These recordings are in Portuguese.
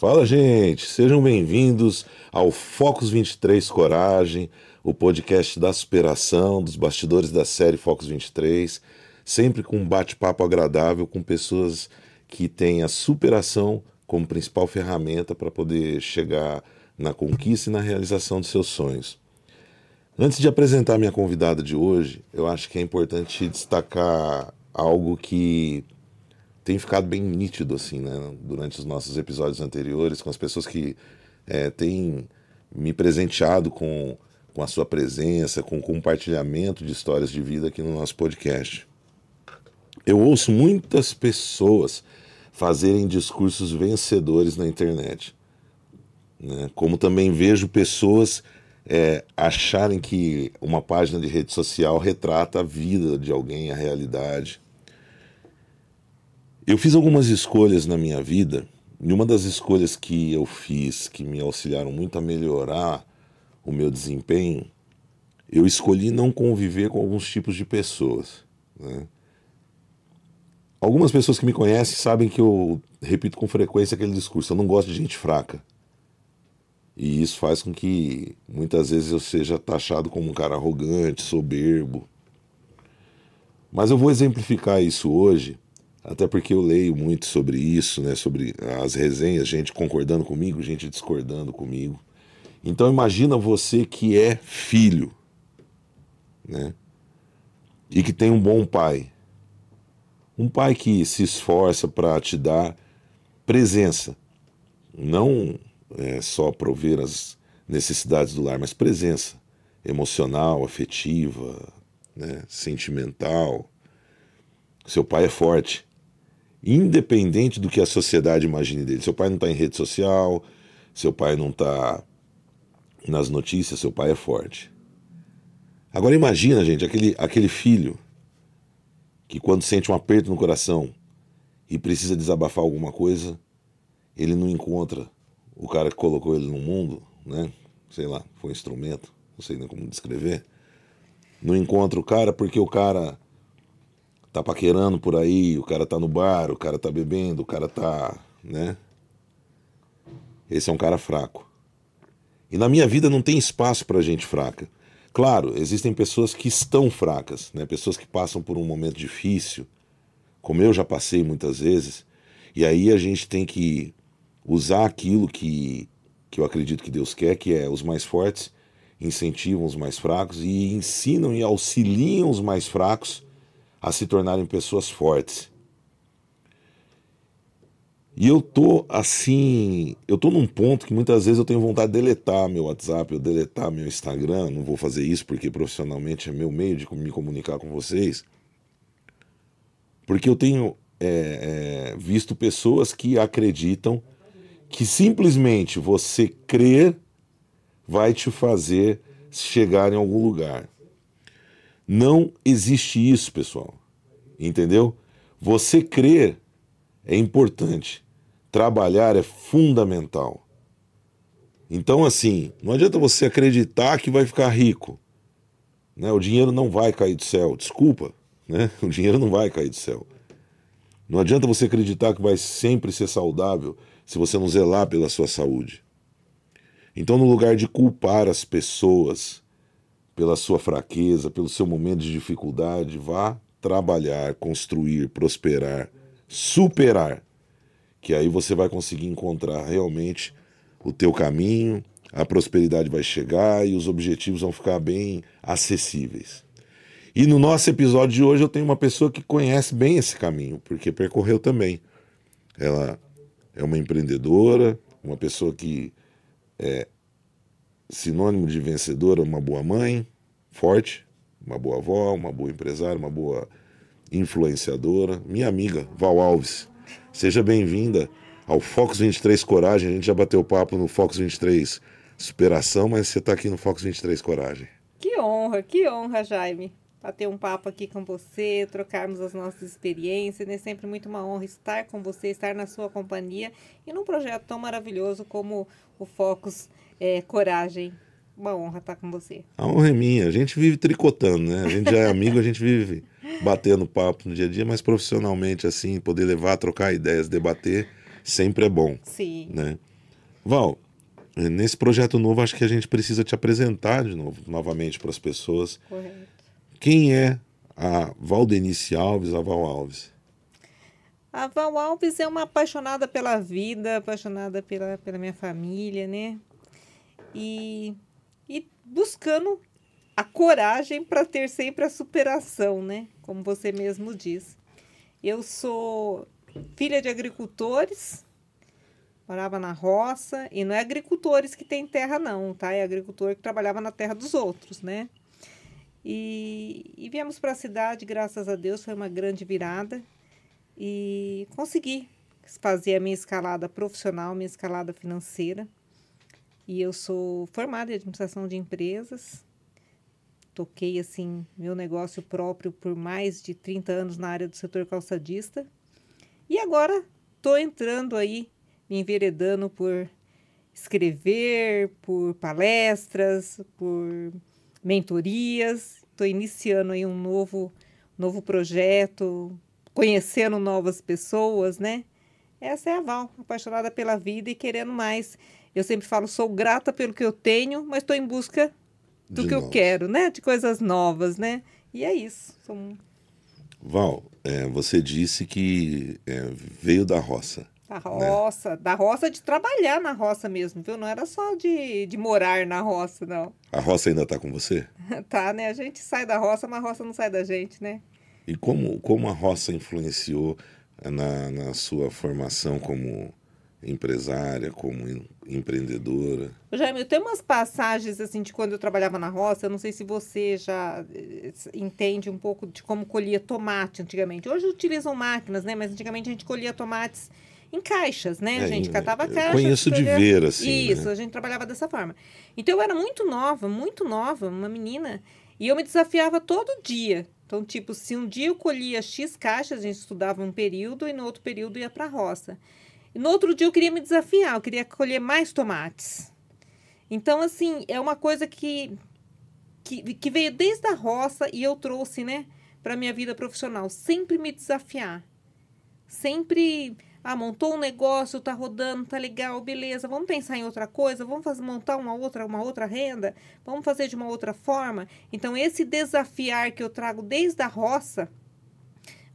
Fala, gente! Sejam bem-vindos ao Focus 23 Coragem, o podcast da superação, dos bastidores da série Focus 23, sempre com um bate-papo agradável com pessoas que têm a superação como principal ferramenta para poder chegar na conquista e na realização dos seus sonhos. Antes de apresentar minha convidada de hoje, eu acho que é importante destacar algo que tem ficado bem nítido assim, né, durante os nossos episódios anteriores, com as pessoas que é, têm me presenteado com, com a sua presença, com o compartilhamento de histórias de vida aqui no nosso podcast. Eu ouço muitas pessoas fazerem discursos vencedores na internet, né? como também vejo pessoas é, acharem que uma página de rede social retrata a vida de alguém, a realidade. Eu fiz algumas escolhas na minha vida, e uma das escolhas que eu fiz que me auxiliaram muito a melhorar o meu desempenho, eu escolhi não conviver com alguns tipos de pessoas. Né? Algumas pessoas que me conhecem sabem que eu repito com frequência aquele discurso: eu não gosto de gente fraca. E isso faz com que muitas vezes eu seja taxado como um cara arrogante, soberbo. Mas eu vou exemplificar isso hoje até porque eu leio muito sobre isso, né, sobre as resenhas, gente concordando comigo, gente discordando comigo. Então imagina você que é filho, né? E que tem um bom pai. Um pai que se esforça para te dar presença, não é, só prover as necessidades do lar, mas presença emocional, afetiva, né, sentimental. Seu pai é forte independente do que a sociedade imagine dele. Seu pai não está em rede social, seu pai não está nas notícias, seu pai é forte. Agora imagina, gente, aquele, aquele filho que quando sente um aperto no coração e precisa desabafar alguma coisa, ele não encontra o cara que colocou ele no mundo, né? Sei lá, foi um instrumento, não sei nem como descrever. Não encontra o cara porque o cara tá paquerando por aí, o cara tá no bar, o cara tá bebendo, o cara tá, né? Esse é um cara fraco. E na minha vida não tem espaço para gente fraca. Claro, existem pessoas que estão fracas, né? Pessoas que passam por um momento difícil, como eu já passei muitas vezes, e aí a gente tem que usar aquilo que que eu acredito que Deus quer, que é os mais fortes incentivam os mais fracos e ensinam e auxiliam os mais fracos a se tornarem pessoas fortes. E eu tô assim, eu tô num ponto que muitas vezes eu tenho vontade de deletar meu WhatsApp, eu deletar meu Instagram, não vou fazer isso porque profissionalmente é meu meio de me comunicar com vocês. Porque eu tenho é, é, visto pessoas que acreditam que simplesmente você crer vai te fazer chegar em algum lugar. Não existe isso, pessoal. Entendeu? Você crer é importante. Trabalhar é fundamental. Então, assim, não adianta você acreditar que vai ficar rico. Né? O dinheiro não vai cair do céu. Desculpa, né? O dinheiro não vai cair do céu. Não adianta você acreditar que vai sempre ser saudável se você não zelar pela sua saúde. Então, no lugar de culpar as pessoas pela sua fraqueza, pelo seu momento de dificuldade, vá trabalhar, construir, prosperar, superar, que aí você vai conseguir encontrar realmente o teu caminho, a prosperidade vai chegar e os objetivos vão ficar bem acessíveis. E no nosso episódio de hoje eu tenho uma pessoa que conhece bem esse caminho, porque percorreu também. Ela é uma empreendedora, uma pessoa que é sinônimo de vencedora, uma boa mãe, forte, uma boa avó, uma boa empresária, uma boa influenciadora, minha amiga Val Alves. Seja bem-vinda ao Fox 23 Coragem. A gente já bateu papo no Fox 23 Superação, mas você está aqui no Fox 23 Coragem. Que honra, que honra, Jaime. Bater um papo aqui com você, trocarmos as nossas experiências. É sempre muito uma honra estar com você, estar na sua companhia e num projeto tão maravilhoso como o Focus é, Coragem. Uma honra estar com você. A honra é minha. A gente vive tricotando, né? A gente já é amigo, a gente vive batendo papo no dia a dia, mas profissionalmente, assim, poder levar, trocar ideias, debater, sempre é bom. Sim. Né? Val, nesse projeto novo, acho que a gente precisa te apresentar de novo, novamente para as pessoas. Correto. Quem é a Valdenice Alves, a Val Alves? A Val Alves é uma apaixonada pela vida, apaixonada pela, pela minha família, né? E, e buscando a coragem para ter sempre a superação, né? Como você mesmo diz. Eu sou filha de agricultores, morava na roça, e não é agricultores que tem terra, não, tá? É agricultor que trabalhava na terra dos outros, né? E, e viemos para a cidade, graças a Deus, foi uma grande virada e consegui fazer a minha escalada profissional, minha escalada financeira. E eu sou formada em administração de empresas. Toquei assim meu negócio próprio por mais de 30 anos na área do setor calçadista. E agora estou entrando aí, me enveredando por escrever, por palestras, por mentorias. Estou iniciando aí um novo, novo projeto, conhecendo novas pessoas, né? Essa é a Val, apaixonada pela vida e querendo mais. Eu sempre falo, sou grata pelo que eu tenho, mas estou em busca do De que eu novos. quero, né? De coisas novas, né? E é isso. Sou Val, é, você disse que é, veio da roça. Da roça, da roça de trabalhar na roça mesmo, viu? Não era só de, de morar na roça, não. A roça ainda está com você? Tá, né? A gente sai da roça, mas a roça não sai da gente, né? E como, como a roça influenciou na, na sua formação como empresária, como em- empreendedora? Jaime, eu tenho umas passagens assim de quando eu trabalhava na roça. Eu não sei se você já eh, entende um pouco de como colhia tomate antigamente. Hoje utilizam máquinas, né? Mas antigamente a gente colhia tomates em caixas, né? É, a gente em- catava eu caixas. conheço de ver, assim, Isso, né? a gente trabalhava dessa forma. Então eu era muito nova, muito nova, uma menina. E eu me desafiava todo dia. Então, tipo, se um dia eu colhia X caixas, a gente estudava um período e no outro período ia para a roça. E no outro dia eu queria me desafiar, eu queria colher mais tomates. Então, assim, é uma coisa que, que, que veio desde a roça e eu trouxe, né, para minha vida profissional. Sempre me desafiar. Sempre, ah, montou um negócio, tá rodando, tá legal, beleza. Vamos pensar em outra coisa, vamos fazer, montar uma outra, uma outra renda, vamos fazer de uma outra forma. Então, esse desafiar que eu trago desde a roça,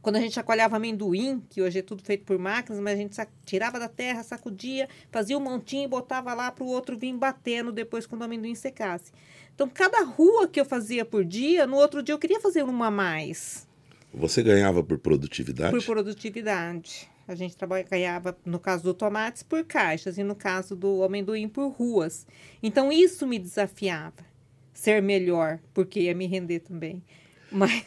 quando a gente chacoalhava amendoim, que hoje é tudo feito por máquinas, mas a gente tirava da terra, sacudia, fazia um montinho e botava lá para o outro vir batendo depois quando o amendoim secasse. Então, cada rua que eu fazia por dia, no outro dia eu queria fazer uma a mais, Você ganhava por produtividade? por produtividade. A gente traba- ganhava, no caso do tomates, por caixas, e no caso do amendoim, por ruas. Então, isso me desafiava. Ser melhor, porque ia me render também. Mas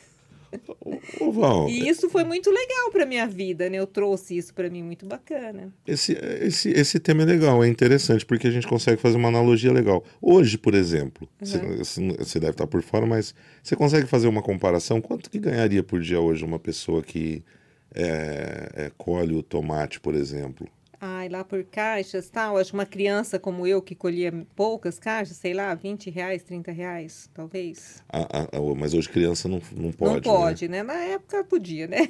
Ô, Val, E isso foi muito legal para minha vida, né? Eu trouxe isso para mim muito bacana. esse, esse, esse tema é legal, é interessante, porque a gente consegue fazer uma analogia legal. Hoje, por exemplo, você- você deve estar por fora, mas você consegue fazer uma comparação? Quanto que ganharia por dia hoje uma pessoa que é, é, colhe o tomate, por exemplo? Ai, lá por caixas, tal. Acho que uma criança como eu que colhia poucas caixas, sei lá, 20 reais, 30 reais, talvez. A- a- a- mas hoje criança não, não pode. Não né? pode, né? Na época podia, né?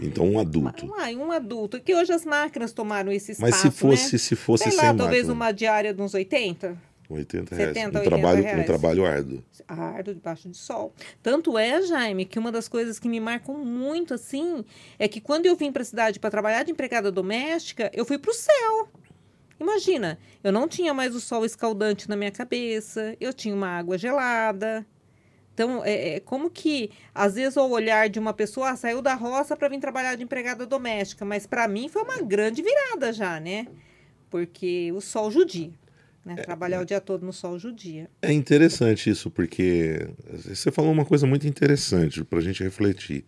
Então um adulto. Ai, um adulto. Que hoje as máquinas tomaram esse espaço, Mas se fosse, né? se fosse Sei lá, talvez máquina, uma diária de uns 80? 80 reais. 70, um 80 trabalho, um reais. trabalho árduo. Ardo debaixo de sol. Tanto é, Jaime, que uma das coisas que me marcam muito assim é que quando eu vim para a cidade para trabalhar de empregada doméstica, eu fui para o céu. Imagina, eu não tinha mais o sol escaldante na minha cabeça, eu tinha uma água gelada. Então, é, é como que, às vezes, ao olhar de uma pessoa, ah, saiu da roça para vir trabalhar de empregada doméstica, mas para mim foi uma grande virada já, né? Porque o sol judia. Né? Trabalhar o dia todo no sol judia. É interessante isso, porque você falou uma coisa muito interessante para a gente refletir.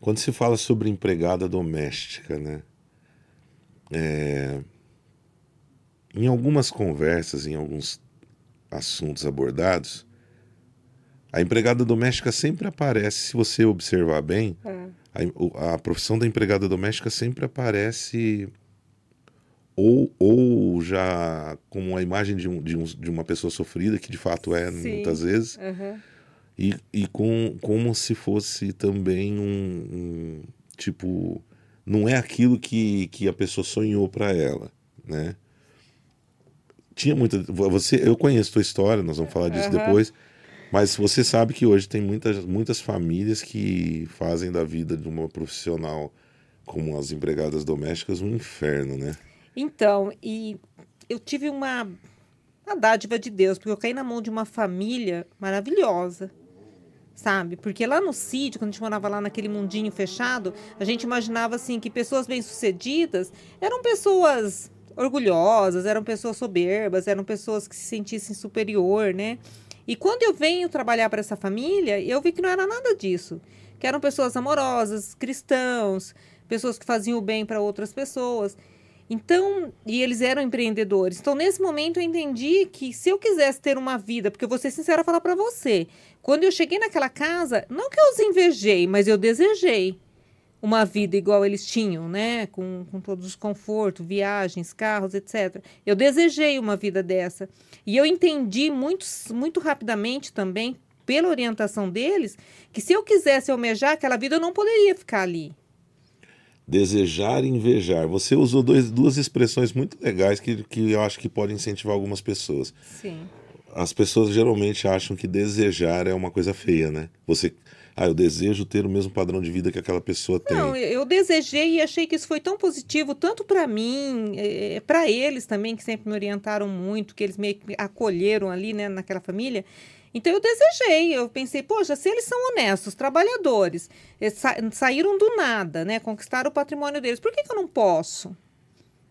Quando se fala sobre empregada doméstica, né? É, Em algumas conversas, em alguns assuntos abordados, a empregada doméstica sempre aparece, se você observar bem, É. a, a profissão da empregada doméstica sempre aparece ou, ou já como a imagem de, um, de, um- de uma pessoa sofrida, que de fato é Sim. muitas vezes, Aham. e, e com, como se fosse também um, um- tipo não é aquilo que, que a pessoa sonhou para ela, né? tinha muita. Você, eu conheço tua história, nós vamos falar disso Aham. depois. Mas você sabe que hoje tem muitas, muitas famílias que fazem da vida de uma profissional como as empregadas domésticas um inferno, né? Então, e eu tive uma, uma dádiva de Deus, porque eu caí na mão de uma família maravilhosa, sabe? Porque lá no sítio, quando a gente morava lá naquele mundinho fechado, a gente imaginava assim que pessoas bem-sucedidas eram pessoas orgulhosas, eram pessoas soberbas, eram pessoas que se sentissem superior, né? E quando eu venho trabalhar para essa família, eu vi que não era nada disso. Que eram pessoas amorosas, cristãos, pessoas que faziam o bem para outras pessoas. Então, e eles eram empreendedores. Então, nesse momento, eu entendi que se eu quisesse ter uma vida, porque eu vou ser sincera falar para você, quando eu cheguei naquela casa, não que eu os invejei, mas eu desejei uma vida igual eles tinham, né? Com, com todos os confortos, viagens, carros, etc. Eu desejei uma vida dessa. E eu entendi muito, muito rapidamente também, pela orientação deles, que se eu quisesse almejar aquela vida, eu não poderia ficar ali. Desejar e invejar. Você usou dois, duas expressões muito legais que, que eu acho que podem incentivar algumas pessoas. Sim. As pessoas geralmente acham que desejar é uma coisa feia, né? Você, ah, eu desejo ter o mesmo padrão de vida que aquela pessoa tem. Não, eu desejei e achei que isso foi tão positivo, tanto para mim, para eles também, que sempre me orientaram muito, que eles me acolheram ali, né, naquela família. Então eu desejei, eu pensei, poxa, se eles são honestos, trabalhadores, sa saíram do nada, né, conquistaram o patrimônio deles, por que, que eu não posso?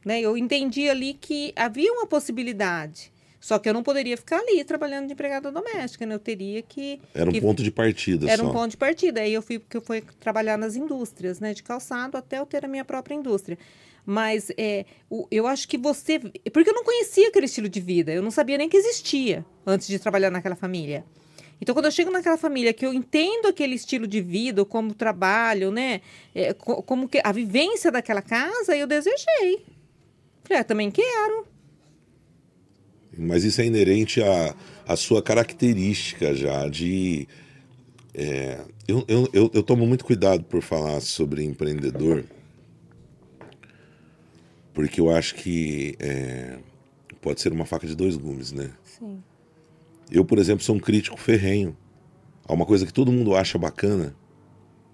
Né, eu entendi ali que havia uma possibilidade. Só que eu não poderia ficar ali trabalhando de empregada doméstica, né? Eu teria que. Era um que- ponto de partida Era só. um ponto de partida. Aí eu fui porque eu fui trabalhar nas indústrias, né, de calçado até eu ter a minha própria indústria. Mas é, o- eu acho que você, porque eu não conhecia aquele estilo de vida, eu não sabia nem que existia antes de trabalhar naquela família. Então, quando eu chego naquela família que eu entendo aquele estilo de vida, como trabalho, né, é, co- como que a vivência daquela casa, eu desejei. Falei, ah, também quero. Mas isso é inerente à, à sua característica já de. é, eu, eu, eu, eu tomo muito cuidado por falar sobre empreendedor, porque eu acho que é, pode ser uma faca de dois gumes, né? Sim. Eu, por exemplo, sou um crítico ferrenho a uma coisa que todo mundo acha bacana,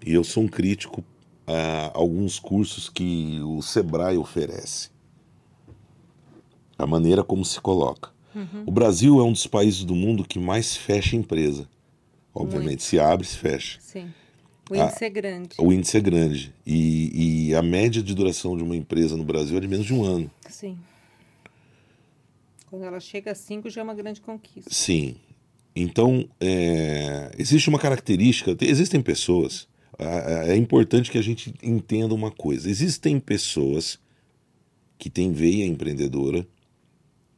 e eu sou um crítico a alguns cursos que o Sebrae oferece. A maneira como se coloca. O Brasil é um dos países do mundo que mais fecha empresa. Obviamente, Muito. se abre, se fecha. Sim. O índice é grande. O índice é grande. E, e a média de duração de uma empresa no Brasil é de menos de um ano. Sim. Quando ela chega a cinco, já é uma grande conquista. Sim. Então, é, existe uma característica, te- existem pessoas, a- a- é importante que a gente entenda uma coisa. Existem pessoas que têm veia empreendedora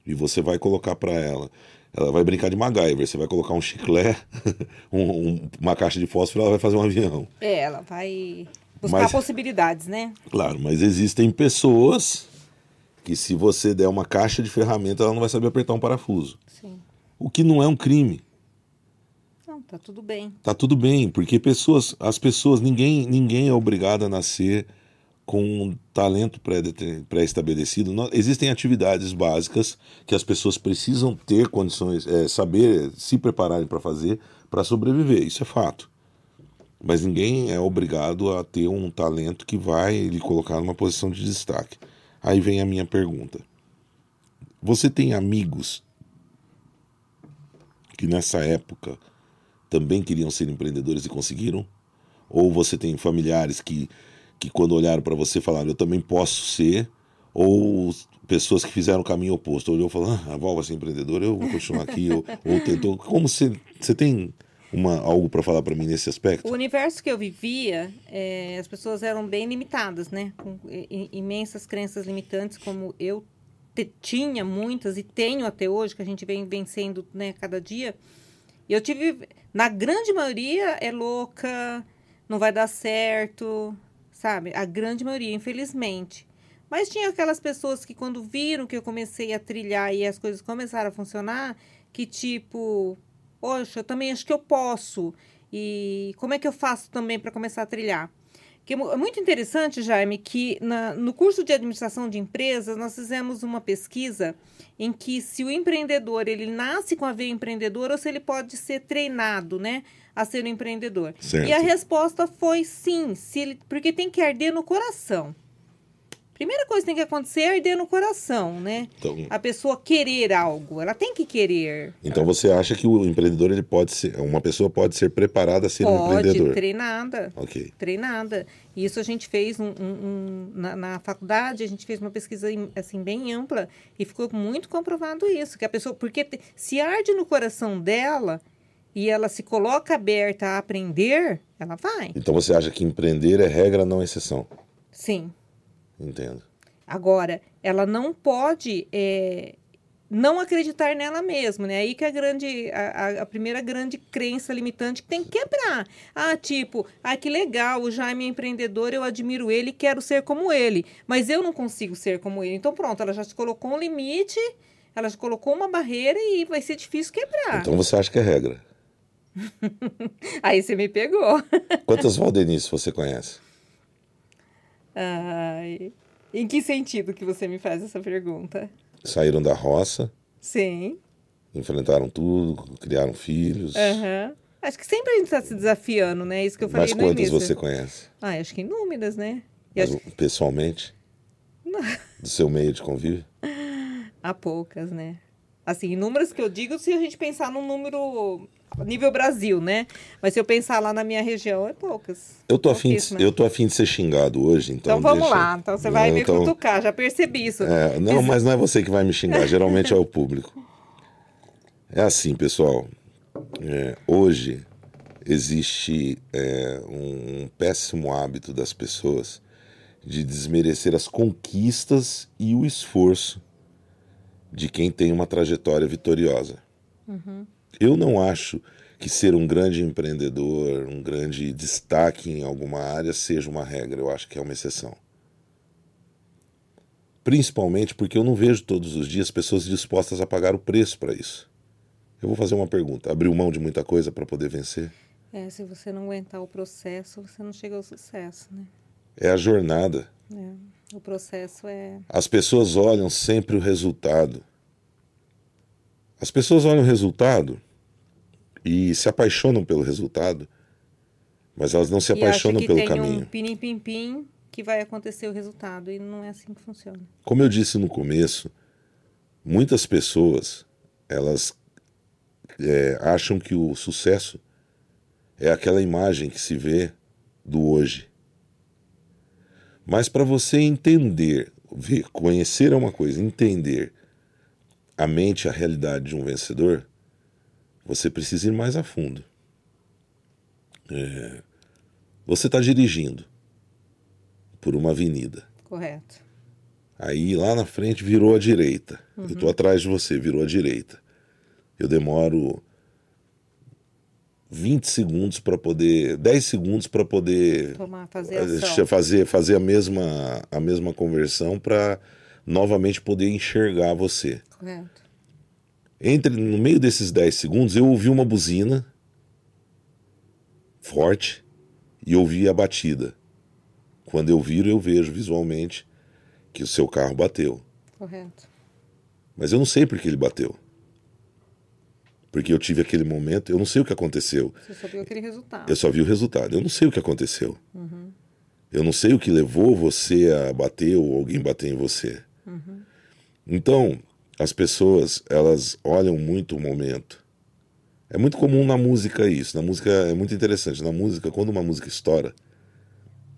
e você vai colocar para ela, ela vai brincar de MacGyver, você vai colocar um chiclete, um- um- uma caixa de fósforo, ela vai fazer um avião. É, ela vai buscar Mas- possibilidades, né? Claro, mas existem pessoas que se você der uma caixa de ferramenta, ela não vai saber apertar um parafuso. Sim. O que não é um crime. Não, tá tudo bem. Tá tudo bem, porque pessoas, as pessoas, ninguém, ninguém é obrigado a nascer com um talento pré-estabelecido. Nó- Existem atividades básicas que as pessoas precisam ter condições, é, saber, se prepararem para fazer, para sobreviver. Isso é fato. Mas ninguém é obrigado a ter um talento que vai lhe colocar numa posição de destaque. Aí vem a minha pergunta. Você tem amigos que nessa época também queriam ser empreendedores e conseguiram? Ou você tem familiares que, que quando olharam para você falaram, eu também posso ser? Ou pessoas que fizeram o caminho oposto, olhou e falou, ah, a avó vai ser empreendedora, eu vou continuar aqui, ou, ou tentou. Como você, você tem uma, algo para falar para mim nesse aspecto? O universo que eu vivia, é, as pessoas eram bem limitadas, né? Com imensas crenças limitantes, como eu tinha muitas e tenho até hoje, que a gente vem vencendo né, cada dia. Eu tive, na grande maioria, é louca, não vai dar certo, sabe? A grande maioria, infelizmente. Mas tinha aquelas pessoas que, quando viram que eu comecei a trilhar e as coisas começaram a funcionar, que tipo, poxa, eu também acho que eu posso. E como é que eu faço também para começar a trilhar? Que é muito interessante, Jaime, que na, no curso de administração de empresas nós fizemos uma pesquisa em que se o empreendedor ele nasce com a veia empreendedora ou se ele pode ser treinado, né, a ser um empreendedor. Certo. E a resposta foi sim, se ele, porque tem que arder no coração. Primeira coisa que tem que acontecer é arder no coração, né? Então, A pessoa querer algo, ela tem que querer. então você acha que o empreendedor ele pode ser, uma pessoa pode ser preparada a ser um Pode, empreendedor? treinada. Ok. treinada. E isso a gente fez um, um- um- na, na faculdade, a gente fez uma pesquisa assim bem ampla e ficou muito comprovado isso, que a pessoa, porque se arde no coração dela e ela se coloca aberta a aprender, ela vai. Então você acha que empreender é regra, não exceção? Sim. Entendo. Agora, ela não pode é, não acreditar nela mesma, né? Aí que é a grande, a, a- a primeira grande crença limitante que tem que quebrar. Ah, tipo, ah, que legal, o Jaime é empreendedor, eu admiro ele, quero ser como ele, mas eu não consigo ser como ele. Então pronto, ela já se colocou um limite, ela já colocou uma barreira e vai ser difícil quebrar. Então você acha que é regra? Aí você me pegou. Quantas Valdenices você conhece? Ai, em que sentido que você me faz essa pergunta? Saíram da roça, Sim. enfrentaram tudo, criaram filhos. Aham. Acho que sempre a gente está se desafiando, né? Isso que eu falei Mas quantas início. você conhece? Ah, acho que inúmeras, né? Mas, acho pessoalmente? Do seu meio de convívio? há poucas, né? Assim, inúmeras que eu digo se a gente pensar num número nível Brasil, né? Mas se eu pensar lá na minha região, é poucas. Eu tô, afim de, eu tô afim de ser xingado hoje, então. Então vamos deixa- lá. Então você vai Não, me então- cutucar, já percebi isso. É, não, Exa- mas não é você que vai me xingar, geralmente é o público. É assim, pessoal. É, hoje existe é, um, um péssimo hábito das pessoas de desmerecer as conquistas e o esforço de quem tem uma trajetória vitoriosa. Eu não acho que ser um grande empreendedor, um grande destaque em alguma área seja uma regra. Eu acho que é uma exceção. Principalmente porque eu não vejo todos os dias pessoas dispostas a pagar o preço para isso. Eu vou fazer uma pergunta: abriu mão de muita coisa para poder vencer? É, se você não aguentar o processo, você não chega ao sucesso, né? É a jornada. É. O processo é. As pessoas olham sempre o resultado. As pessoas olham o resultado e se apaixonam pelo resultado, mas elas não se e apaixonam que pelo tem caminho. um pinim-pim-pim que vai acontecer o resultado. E não é assim que funciona. Como eu disse no começo, muitas pessoas elas é, acham que o sucesso é aquela imagem que se vê do hoje. Mas para você entender, ver, conhecer é uma coisa, entender a mente, a realidade de um vencedor, você precisa ir mais a fundo. É, você está dirigindo por uma avenida. Correto. Aí lá na frente virou à direita. Eu tô atrás de você, virou à direita. Eu demoro 20 segundos para poder, 10 segundos para poder Tomar, fazer fazer fazer a mesma a mesma conversão para novamente poder enxergar você. Correto. Entre no meio desses 10 segundos eu ouvi uma buzina forte e ouvi a batida. Quando eu viro, eu vejo visualmente que o seu carro bateu. Correto. Mas eu não sei por que ele bateu. Porque eu tive aquele momento, eu não sei o que aconteceu. Você só viu aquele resultado. Eu só vi o resultado. Eu não sei o que aconteceu. Eu não sei o que levou você a bater ou alguém bater em você. Então, as pessoas, elas olham muito o momento. É muito comum na música isso. Na música é muito interessante. Na música, quando uma música estoura,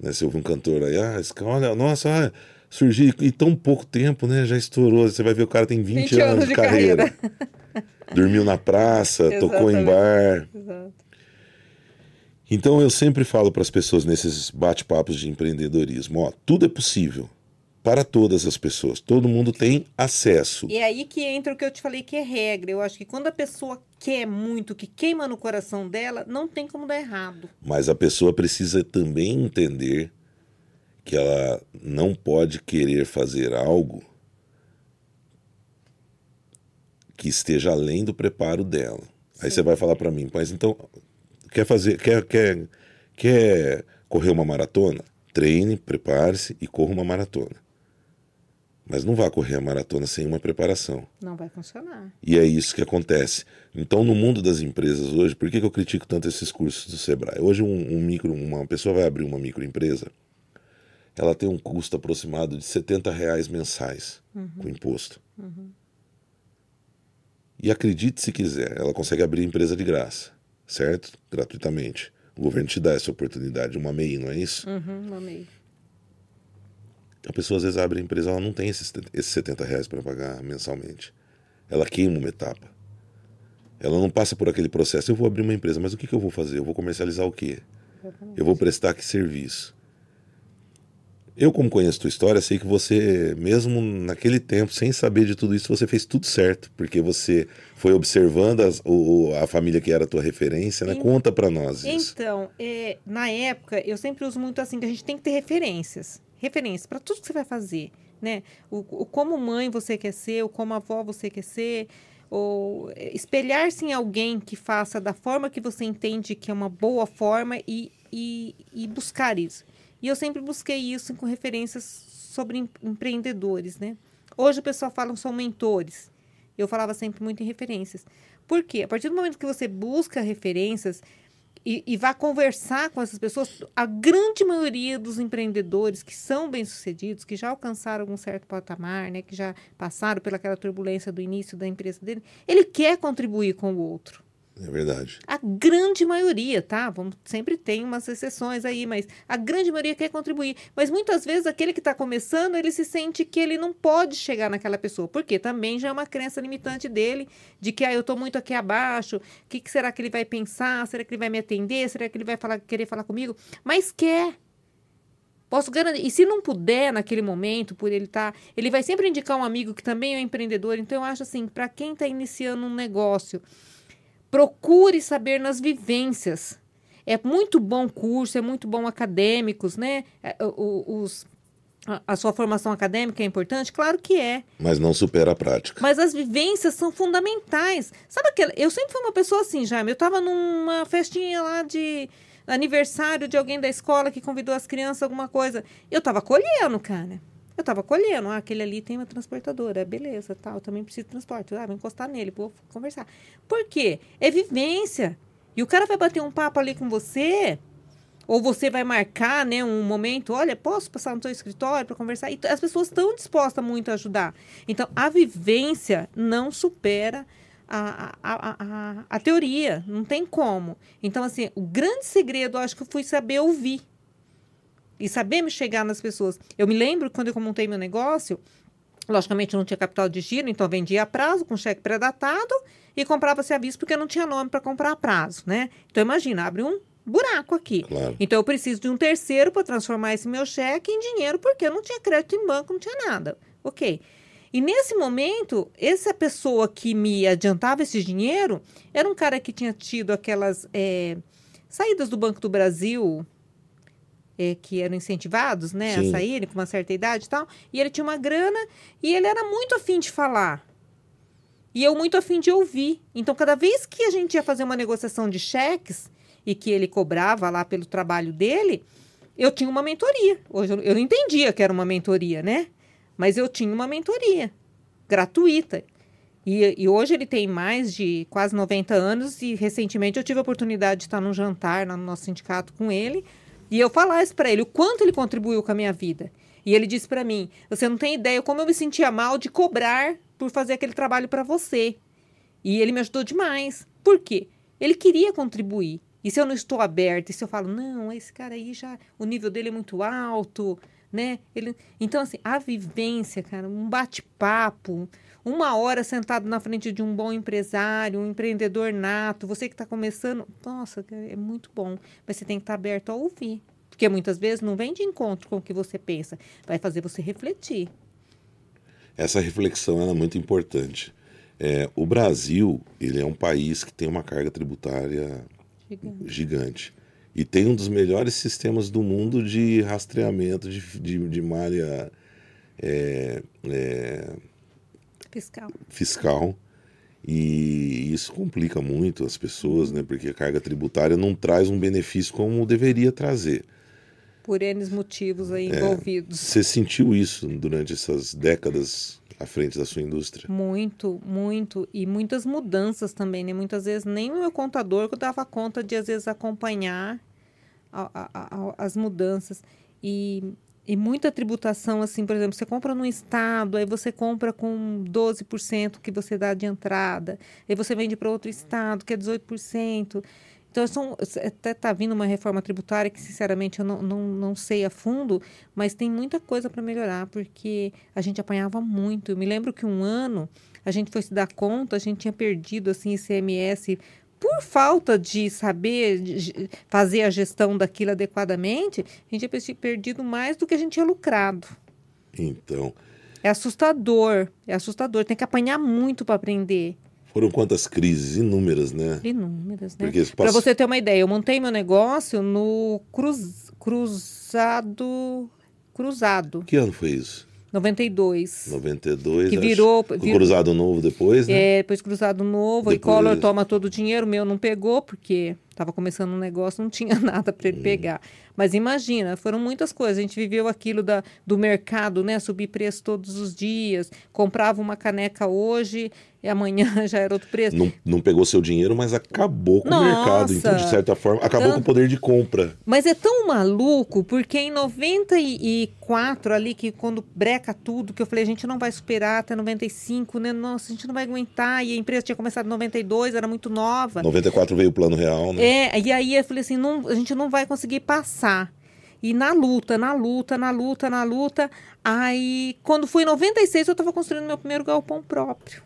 né, você ouve um cantor aí, ah, esse olha, nossa, ah, surgiu em tão pouco tempo, né? Já estourou. Você vai ver o cara tem 20, anos, de carreira. Dormiu na praça, tocou em bar. Exato. Então eu sempre falo para as pessoas nesses bate-papos de empreendedorismo, ó, tudo é possível para todas as pessoas. Todo mundo tem acesso. E é aí que entra o que eu te falei que é regra. Eu acho que quando a pessoa quer muito, que queima no coração dela, não tem como dar errado. Mas a pessoa precisa também entender que ela não pode querer fazer algo que esteja além do preparo dela. Aí Sim. você vai falar para mim, mas então quer fazer, quer, quer, quer correr uma maratona? treine, prepare-se e corra uma maratona. Mas não vá correr a maratona sem uma preparação. Não vai funcionar. E é isso que acontece. Então, no mundo das empresas hoje, por que, que eu critico tanto esses cursos do Sebrae? Hoje, um, um micro, uma pessoa vai abrir uma microempresa, ela tem um custo aproximado de 70 reais mensais uhum. com imposto. Uhum. E acredite se quiser, ela consegue abrir empresa de graça, certo? Gratuitamente. O governo te dá essa oportunidade, uma MEI, não é isso? Uhum, uma MEI. A pessoa às vezes abre a empresa, ela não tem esses, esses 70 reais para pagar mensalmente. Ela queima uma etapa. Ela não passa por aquele processo. Eu vou abrir uma empresa, mas o que, que eu vou fazer? Eu vou comercializar o quê? Exatamente. Eu vou prestar que serviço? Eu, como conheço a tua história, sei que você, mesmo naquele tempo, sem saber de tudo isso, você fez tudo certo, porque você foi observando as, o, a família que era a tua referência, né? Conta para nós isso. Então, é, na época, eu sempre uso muito assim, que a gente tem que ter referências referência para tudo que você vai fazer, né? O, o, como mãe você quer ser, o como avó você quer ser, ou é, espelhar-se em alguém que faça da forma que você entende que é uma boa forma e, e, e buscar isso. E eu sempre busquei isso com referências sobre empreendedores, né? Hoje o pessoal fala são mentores. Eu falava sempre muito em referências. Por quê? A partir do momento que você busca referências, e, e vá conversar com essas pessoas. A grande maioria dos empreendedores que são bem-sucedidos, que já alcançaram algum certo patamar, né, que já passaram pelaquela turbulência do início da empresa dele, ele quer contribuir com o outro. É verdade. A grande maioria, tá? Vamos, sempre tem umas exceções aí, mas a grande maioria quer contribuir. Mas muitas vezes aquele que está começando, ele se sente que ele não pode chegar naquela pessoa. Porque também já é uma crença limitante dele, de que ah, eu estou muito aqui abaixo, o que, que, será que ele vai pensar? Será que ele vai me atender? Será que ele vai falar, querer falar comigo? Mas quer. Posso garantir. E se não puder naquele momento, por ele estar. Tá, ele vai sempre indicar um amigo que também é um empreendedor. Então, eu acho assim, para quem está iniciando um negócio Procure saber nas vivências. É muito bom curso, é muito bom acadêmicos, né? É, os, a sua formação acadêmica é importante? Claro que é. Mas não supera a prática. Mas as vivências são fundamentais. Sabe aquela. Eu sempre fui uma pessoa assim, Jaime. Eu estava numa festinha lá de aniversário de alguém da escola que convidou as crianças alguma coisa. Eu estava colhendo, cara. Eu estava colhendo, ah, aquele ali tem uma transportadora, beleza, tal, eu também preciso de transporte. Ah, vou encostar nele, vou conversar. Por quê? É vivência. E o cara vai bater um papo ali com você, ou você vai marcar, né, um momento, olha, posso passar no seu escritório para conversar? E as pessoas estão dispostas muito a ajudar. Então, a vivência não supera a, a, a, a, teoria, não tem como. Então, assim, o grande segredo, eu acho que fui saber ouvir e saber me chegar nas pessoas. Eu me lembro quando eu montei meu negócio, logicamente não tinha capital de giro, então vendia a prazo com cheque pré-datado e comprava-se à vista porque não tinha nome para comprar a prazo, né? Então imagina, abre um buraco aqui. Claro. Então eu preciso de um terceiro para transformar esse meu cheque em dinheiro porque eu não tinha crédito em banco, não tinha nada. OK. E nesse momento, essa pessoa que me adiantava esse dinheiro era um cara que tinha tido aquelas é, saídas do Banco do Brasil, é, que eram incentivados, né, Sim. a saírem com uma certa idade e tal. E ele tinha uma grana e ele era muito afim de falar. E eu muito afim de ouvir. Então, cada vez que a gente ia fazer uma negociação de cheques e que ele cobrava lá pelo trabalho dele, eu tinha uma mentoria. Hoje eu, eu não entendia que era uma mentoria, né? Mas eu tinha uma mentoria gratuita. E, e, hoje ele tem mais de quase 90 anos e recentemente eu tive a oportunidade de estar num jantar no nosso sindicato com ele e eu falar isso para ele, o quanto ele contribuiu com a minha vida. E ele disse para mim: Você não tem ideia como eu me sentia mal de cobrar por fazer aquele trabalho para você. E ele me ajudou demais. Por quê? Ele queria contribuir. E se eu não estou aberta, e se eu falo, não, esse cara aí já, o nível dele é muito alto, né? Ele, então, assim, a vivência, cara, um bate-papo, uma hora sentado na frente de um bom empresário, um empreendedor nato, você que está começando, nossa, é muito bom. Mas você tem que estar tá aberto a ouvir. Porque muitas vezes não vem de encontro com o que você pensa, vai fazer você refletir. Essa reflexão é muito importante. É, o Brasil ele é um país que tem uma carga tributária gigante. gigante. E tem um dos melhores sistemas do mundo de rastreamento de, de, de malha é, é, fiscal. fiscal. E isso complica muito as pessoas, né? Porque a carga tributária não traz um benefício como deveria trazer. Por N motivos aí envolvidos. Você sentiu isso durante essas décadas à frente da sua indústria? Muito, muito. E muitas mudanças também, né? Muitas vezes nem o meu contador que dava conta de, às vezes, acompanhar a, a, a, as mudanças. E, e muita tributação, assim, por exemplo, você compra num estado, aí você compra com 12% que você dá de entrada, aí você vende para outro estado, que é 18%. Então, são, até está vindo uma reforma tributária que, sinceramente, eu não, não, não sei a fundo, mas tem muita coisa para melhorar, porque a gente apanhava muito. Eu me lembro que um ano a gente foi se dar conta, a gente tinha perdido assim ICMS por falta de saber de fazer a gestão daquilo adequadamente, a gente tinha perdido mais do que a gente tinha lucrado. Então. É assustador, é assustador. Tem que apanhar muito para aprender. Foram quantas crises? Inúmeras, né? Inúmeras, né? Para você ter uma ideia, eu montei meu negócio no cruz, cruzado. Cruzado. Que ano foi isso? 92. 92. Que virou, virou Cruzado Novo depois, né? É, depois Cruzado Novo. Depois... E Collor toma todo o dinheiro. O meu não pegou, porque estava começando um negócio, não tinha nada para ele pegar. Mas imagina, foram muitas coisas. A gente viveu aquilo da, do mercado, né? Subir preço todos os dias. Comprava uma caneca hoje e amanhã já era outro preço. Não, não pegou seu dinheiro, mas acabou com Nossa, o mercado. Então, de certa forma, acabou com o poder de compra. Mas é tão maluco, porque em 94, ali, que quando breca tudo, que eu falei, a gente não vai superar até 95, né? Nossa, a gente não vai aguentar. E a empresa tinha começado em 92, era muito nova. 94 veio o plano real, né? É, e aí eu falei assim, não, a gente não vai conseguir passar. E na luta, na luta, na luta, na luta. Aí, quando fui em 96, eu estava construindo meu primeiro galpão próprio.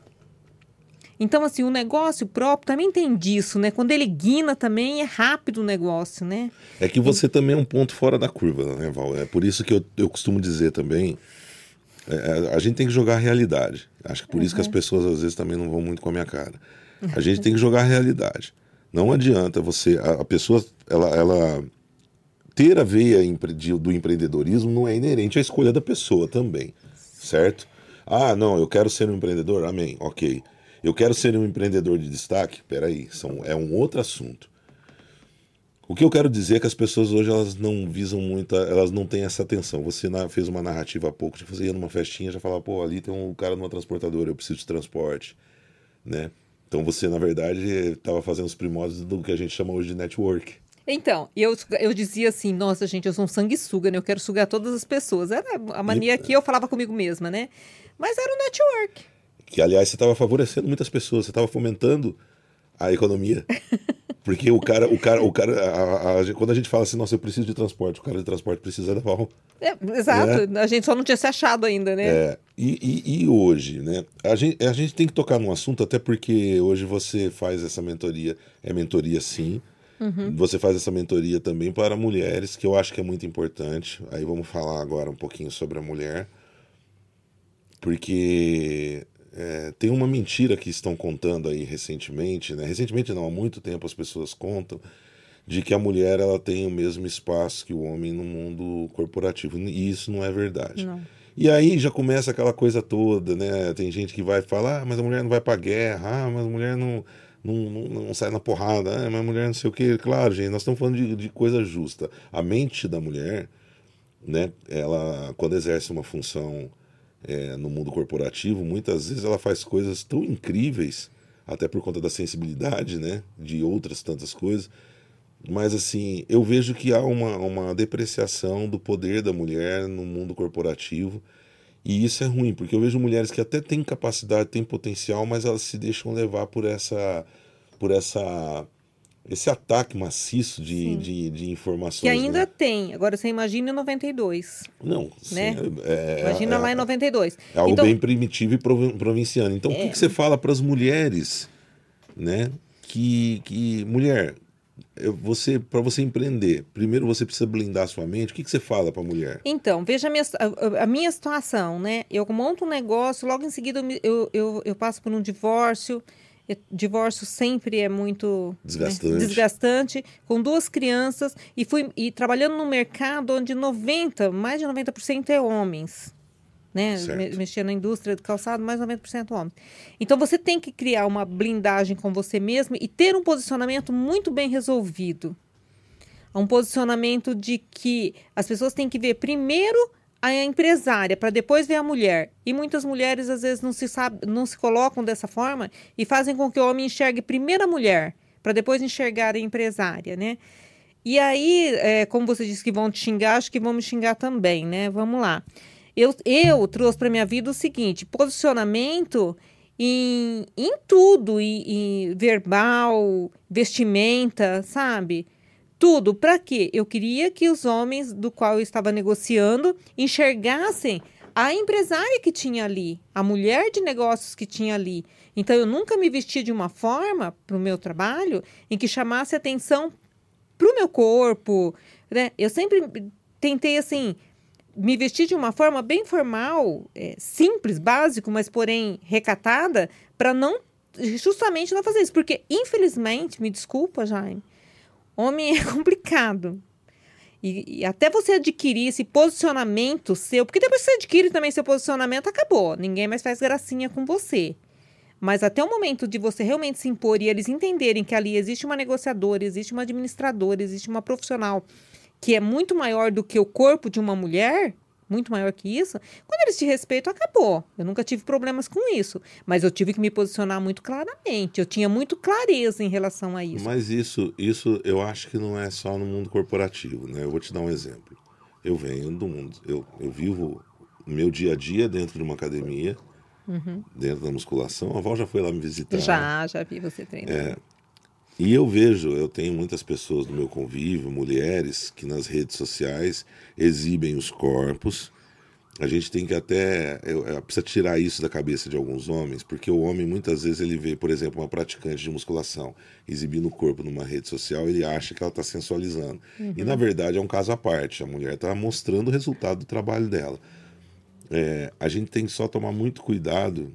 Então, assim, o negócio próprio também tem disso, né? Quando ele guina também é rápido o negócio, né? É que você e... também é um ponto fora da curva, né, Val? É por isso que eu, eu costumo dizer também. É, é a gente tem que jogar a realidade. Acho que por uhum. isso que as uhum. pessoas às vezes também não vão muito com a minha cara. A gente tem que jogar a realidade. Não adianta você. A, a pessoa, ela, ela ter a veia do empreendedorismo não é inerente à escolha da pessoa também, certo? Ah, não, eu quero ser um empreendedor, amém, ok. Eu quero ser um empreendedor de destaque, peraí, são, é um outro assunto. O que eu quero dizer é que as pessoas hoje elas não visam muito, elas não têm essa atenção. Você na, fez uma narrativa há pouco, você ia numa festinha já falava, pô, ali tem um cara numa transportadora, eu preciso de transporte, né? Então você, na verdade, estava fazendo os primórdios do que a gente chama hoje de network. Então, eu, eu dizia assim, nossa, gente, eu sou um sanguessuga, né? Eu quero sugar todas as pessoas. Era a mania e... que eu falava comigo mesma, né? Mas era o network. Que, aliás, você estava favorecendo muitas pessoas, você estava fomentando a economia. Porque o cara, o cara, o cara, a, a, quando a gente fala assim, nossa, eu preciso de transporte, o cara de transporte precisa da Val. É, exato, né? a gente só não tinha se achado ainda, né? É, e, e, e, hoje, né? A gente, a gente tem que tocar num assunto, até porque hoje você faz essa mentoria, é mentoria sim. Uhum. Você faz essa mentoria também para mulheres, que eu acho que é muito importante. Aí vamos falar agora um pouquinho sobre a mulher. Porque é, tem uma mentira que estão contando aí recentemente, né? Recentemente não, há muito tempo as pessoas contam de que a mulher ela tem o mesmo espaço que o homem no mundo corporativo. E isso não é verdade. Não. E aí já começa aquela coisa toda, né? Tem gente que vai falar, ah, mas a mulher não vai pra guerra, ah, mas a mulher não, não, não, não sai na porrada, ah, mas a mulher não sei o quê. Claro, gente, nós estamos falando de, de coisa justa. A mente da mulher, né? Ela, quando exerce uma função é, no mundo corporativo, muitas vezes ela faz coisas tão incríveis, até por conta da sensibilidade, né, de outras tantas coisas. Mas assim, eu vejo que há uma, uma depreciação do poder da mulher no mundo corporativo. E isso é ruim, porque eu vejo mulheres que até têm capacidade, têm potencial, mas elas se deixam levar por essa por essa esse ataque maciço de, de, de, informações. Que ainda né? tem. Agora você imagina em 92. Não, né? É, imagina é, lá em 92. É algo então, bem primitivo e provinciano. Então, é... o que, que você fala para as mulheres, né? Que, que mulher, você para você empreender, primeiro você precisa blindar sua mente. O que, que você fala para a mulher? Então, veja a minha, a, a, minha situação, né? Eu monto um negócio, logo em seguida eu, eu, eu passo por um divórcio divórcio sempre é muito desgastante. Né, desgastante, com duas crianças e fui e trabalhando num mercado onde 90, mais de 90% é homens. Né? Mexendo na indústria do calçado, mais de 90% homens. Então você tem que criar uma blindagem com você mesmo e ter um posicionamento muito bem resolvido. um posicionamento de que as pessoas têm que ver primeiro a empresária para depois ver a mulher. E muitas mulheres às vezes não se sabe, não se colocam dessa forma e fazem com que o homem enxergue primeiro a mulher para depois enxergar a empresária, né? E aí, é, como você disse que vão te xingar, acho que vão me xingar também, né? Vamos lá. Eu, eu trouxe para minha vida o seguinte: posicionamento em, em tudo, em verbal, vestimenta, sabe? Tudo. Para quê? Eu queria que os homens do qual eu estava negociando enxergassem a empresária que tinha ali, a mulher de negócios que tinha ali. Então eu nunca me vesti de uma forma para o meu trabalho em que chamasse atenção para o meu corpo. Né? Eu sempre tentei assim me vestir de uma forma bem formal, é, simples, básico, mas porém recatada, para não justamente não fazer isso, porque infelizmente, me desculpa, Jaime, homem é complicado. E, e, até você adquirir esse posicionamento seu, porque depois que você adquire também seu posicionamento, acabou. Ninguém mais faz gracinha com você. Mas até o momento de você realmente se impor e eles entenderem que ali existe uma negociadora, existe uma administradora, existe uma profissional que é muito maior do que o corpo de uma mulher, muito maior que isso, quando eles te respeitam, acabou. Eu nunca tive problemas com isso. Mas eu tive que me posicionar muito claramente. Eu tinha muito clareza em relação a isso. Mas isso, isso eu acho que não é só no mundo corporativo, né? Eu vou te dar um exemplo. Eu venho do mundo, eu, eu vivo meu dia a dia dentro de uma academia, uhum. dentro da musculação. A Val já foi lá me visitar. Já, já vi você treinando. É, e eu vejo, eu tenho muitas pessoas no meu convívio, mulheres, que nas redes sociais exibem os corpos. A gente tem que até. Eu, eu, precisa tirar isso da cabeça de alguns homens, porque o homem muitas vezes ele vê, por exemplo, uma praticante de musculação exibindo o corpo numa rede social, ele acha que ela está sensualizando. Uhum. E na verdade é um caso à parte. A mulher está mostrando o resultado do trabalho dela. É, a gente tem que só tomar muito cuidado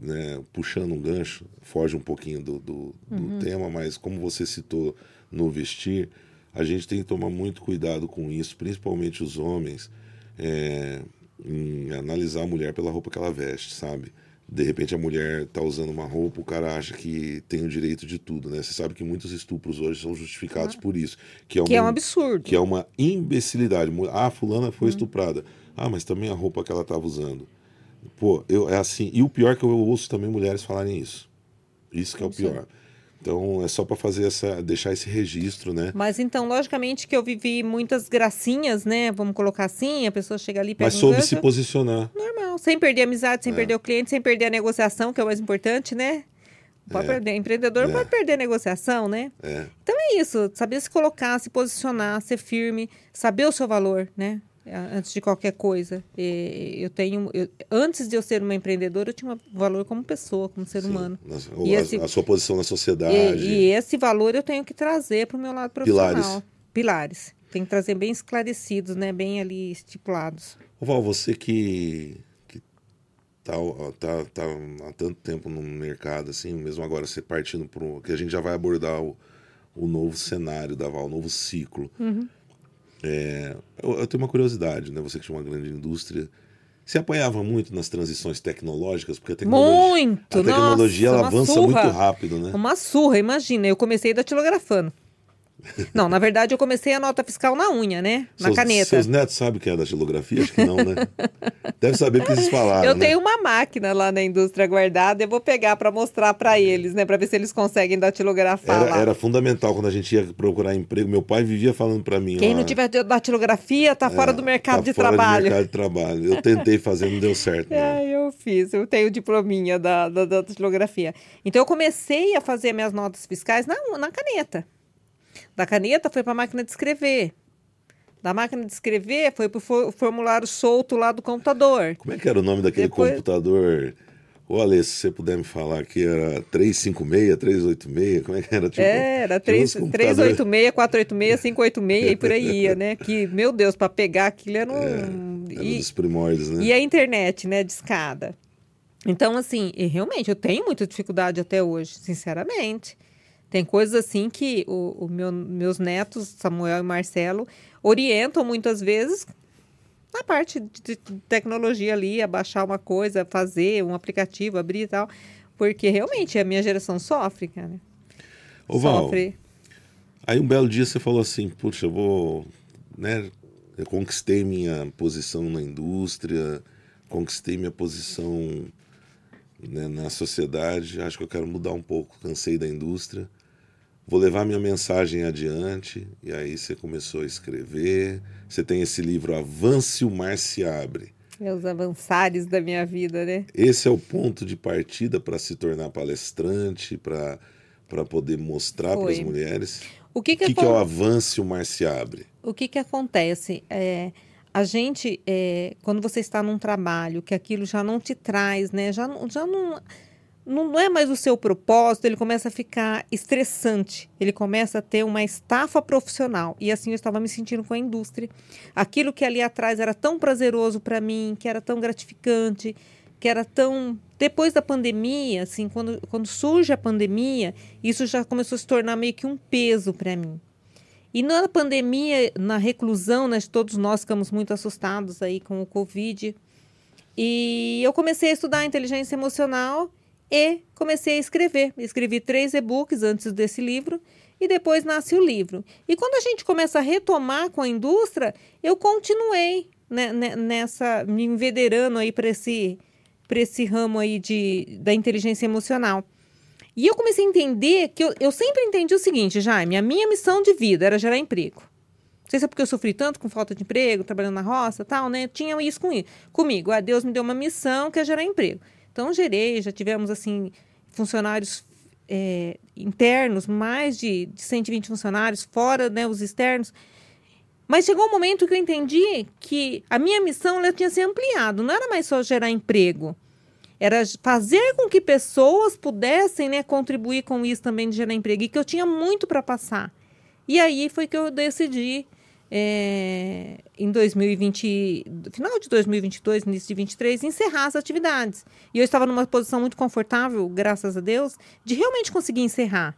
né, puxando um gancho, foge um pouquinho do, do, do uhum. tema, mas como você citou no vestir, a gente tem que tomar muito cuidado com isso, principalmente os homens, é, em analisar a mulher pela roupa que ela veste, sabe? De repente a mulher tá usando uma roupa, o cara acha que tem o direito de tudo, né? Você sabe que muitos estupros hoje são justificados por isso. Que é, uma, que é um absurdo. Que é uma imbecilidade. Ah, fulana foi uhum. estuprada. Ah, mas também a roupa que ela estava usando. Pô, eu, é assim. E o pior é que eu ouço também mulheres falarem isso. Isso que é o pior. Então é só para fazer essa, deixar esse registro, né? Mas então, logicamente que eu vivi muitas gracinhas, né? Vamos colocar assim, a pessoa chega ali, pega Mas soube um se posicionar. Normal, sem perder a amizade, sem é. perder o cliente, sem perder a negociação, que é o mais importante, né? Pode é. perder. Empreendedor é. pode perder a negociação, né? É. Então é isso, saber se colocar, se posicionar, ser firme, saber o seu valor, né? Antes de qualquer coisa. eu tenho, eu, antes de eu ser uma empreendedora, eu tinha um valor como pessoa, como ser Sim, humano. e a, esse, a, sua posição na sociedade. E, e, esse valor eu tenho que trazer para o meu lado profissional. Pilares. Pilares. Tem que trazer bem esclarecidos, né? Bem ali estipulados. Val, você que que tá, tá, tá há tanto tempo no mercado, assim, mesmo agora você partindo para que a gente já vai abordar o, o novo cenário da Val, o novo ciclo. Uhum. É, eu, eu, tenho uma curiosidade, né? Você que tinha uma grande indústria. Você apoiava muito nas transições tecnológicas? Porque a tecnologia, muito! A tecnologia Nossa, ela avança surra. muito rápido, né? Uma surra, imagina. Eu comecei datilografando. Não, na verdade eu comecei a nota fiscal na unha, né? Na seus, caneta. Seus netos sabem que é da xilografia? Acho que não, né? Deve saber porque eles falaram. Eu né? tenho uma máquina lá na indústria guardada, eu vou pegar para mostrar para eles, né? Para ver se eles conseguem datilografar era, lá. Era fundamental quando a gente ia procurar emprego. Meu pai vivia falando para mim. Quem lá, não tiver datilografia tá é, fora do mercado tá de fora trabalho. Do mercado de trabalho. Eu tentei fazer, não deu certo. É, eu fiz. Eu tenho diplominha da, da, da datilografia. Então eu comecei a fazer minhas notas fiscais na, na caneta. Da caneta foi para a máquina de escrever. Da máquina de escrever foi para o formulário solto lá do computador. Como é que era o nome daquele Depois... computador? Ô, Alê, se você puder me falar que era 356, 386, como é que era? Tipo, era 3, computador... 386, 486, 586 e por aí ia, né? Que, meu Deus, para pegar aquilo era um... É, era e, dos primórdios, né? E a internet, né, de escada. Então, assim, realmente, eu tenho muita dificuldade até hoje, sinceramente. Tem coisas assim que o, o meu, meus netos, Samuel e Marcelo, orientam muitas vezes na parte de tecnologia ali, abaixar uma coisa, fazer um aplicativo, abrir e tal. Porque realmente a minha geração sofre, cara. Ô, Val, sofre. Aí um belo dia você falou assim, puxa, eu vou, né, eu conquistei minha posição na indústria, conquistei minha posição né, na sociedade, acho que eu quero mudar um pouco, cansei da indústria, vou levar minha mensagem adiante, e aí você começou a escrever, você tem esse livro Avance o Mar se Abre. É os avançares da minha vida, né? Esse é o ponto de partida para se tornar palestrante, para poder mostrar para as mulheres. O que, que, que, que é o Avance o Mar se Abre? O que, que acontece? É, a gente, é, quando você está num trabalho que aquilo já não te traz, né? Já, já não, não é mais o seu propósito, ele começa a ficar estressante, ele começa a ter uma estafa profissional. E assim eu estava me sentindo com a indústria. Aquilo que ali atrás era tão prazeroso para mim, que era tão gratificante, que era tão. Depois da pandemia, assim, quando, quando surge a pandemia, isso já começou a se tornar meio que um peso para mim. E na pandemia, na reclusão, né, todos nós ficamos muito assustados aí com o Covid. E eu comecei a estudar inteligência emocional e comecei a escrever. Escrevi três e-books antes desse livro e depois nasce o livro. E quando a gente começa a retomar com a indústria, eu continuei né, né nessa, me envederando aí para esse, esse ramo aí de, da inteligência emocional. E eu comecei a entender que eu, eu sempre entendi o seguinte, Jaime, a minha missão de vida era gerar emprego. Não sei se é porque eu sofri tanto com falta de emprego, trabalhando na roça tal, né? Tinha isso com, comigo. Ah, Deus me deu uma missão que é gerar emprego. Então, gerei, já tivemos, assim, funcionários é, internos, mais de, de 120 funcionários, fora né, os externos. Mas chegou um momento que eu entendi que a minha missão ela tinha se ampliado, não era mais só gerar emprego era fazer com que pessoas pudessem né, contribuir com isso também de gerar emprego, e que eu tinha muito para passar. E aí foi que eu decidi, é, em 2020, final de 2022, início de 2023, encerrar as atividades. E eu estava numa posição muito confortável, graças a Deus, de realmente conseguir encerrar.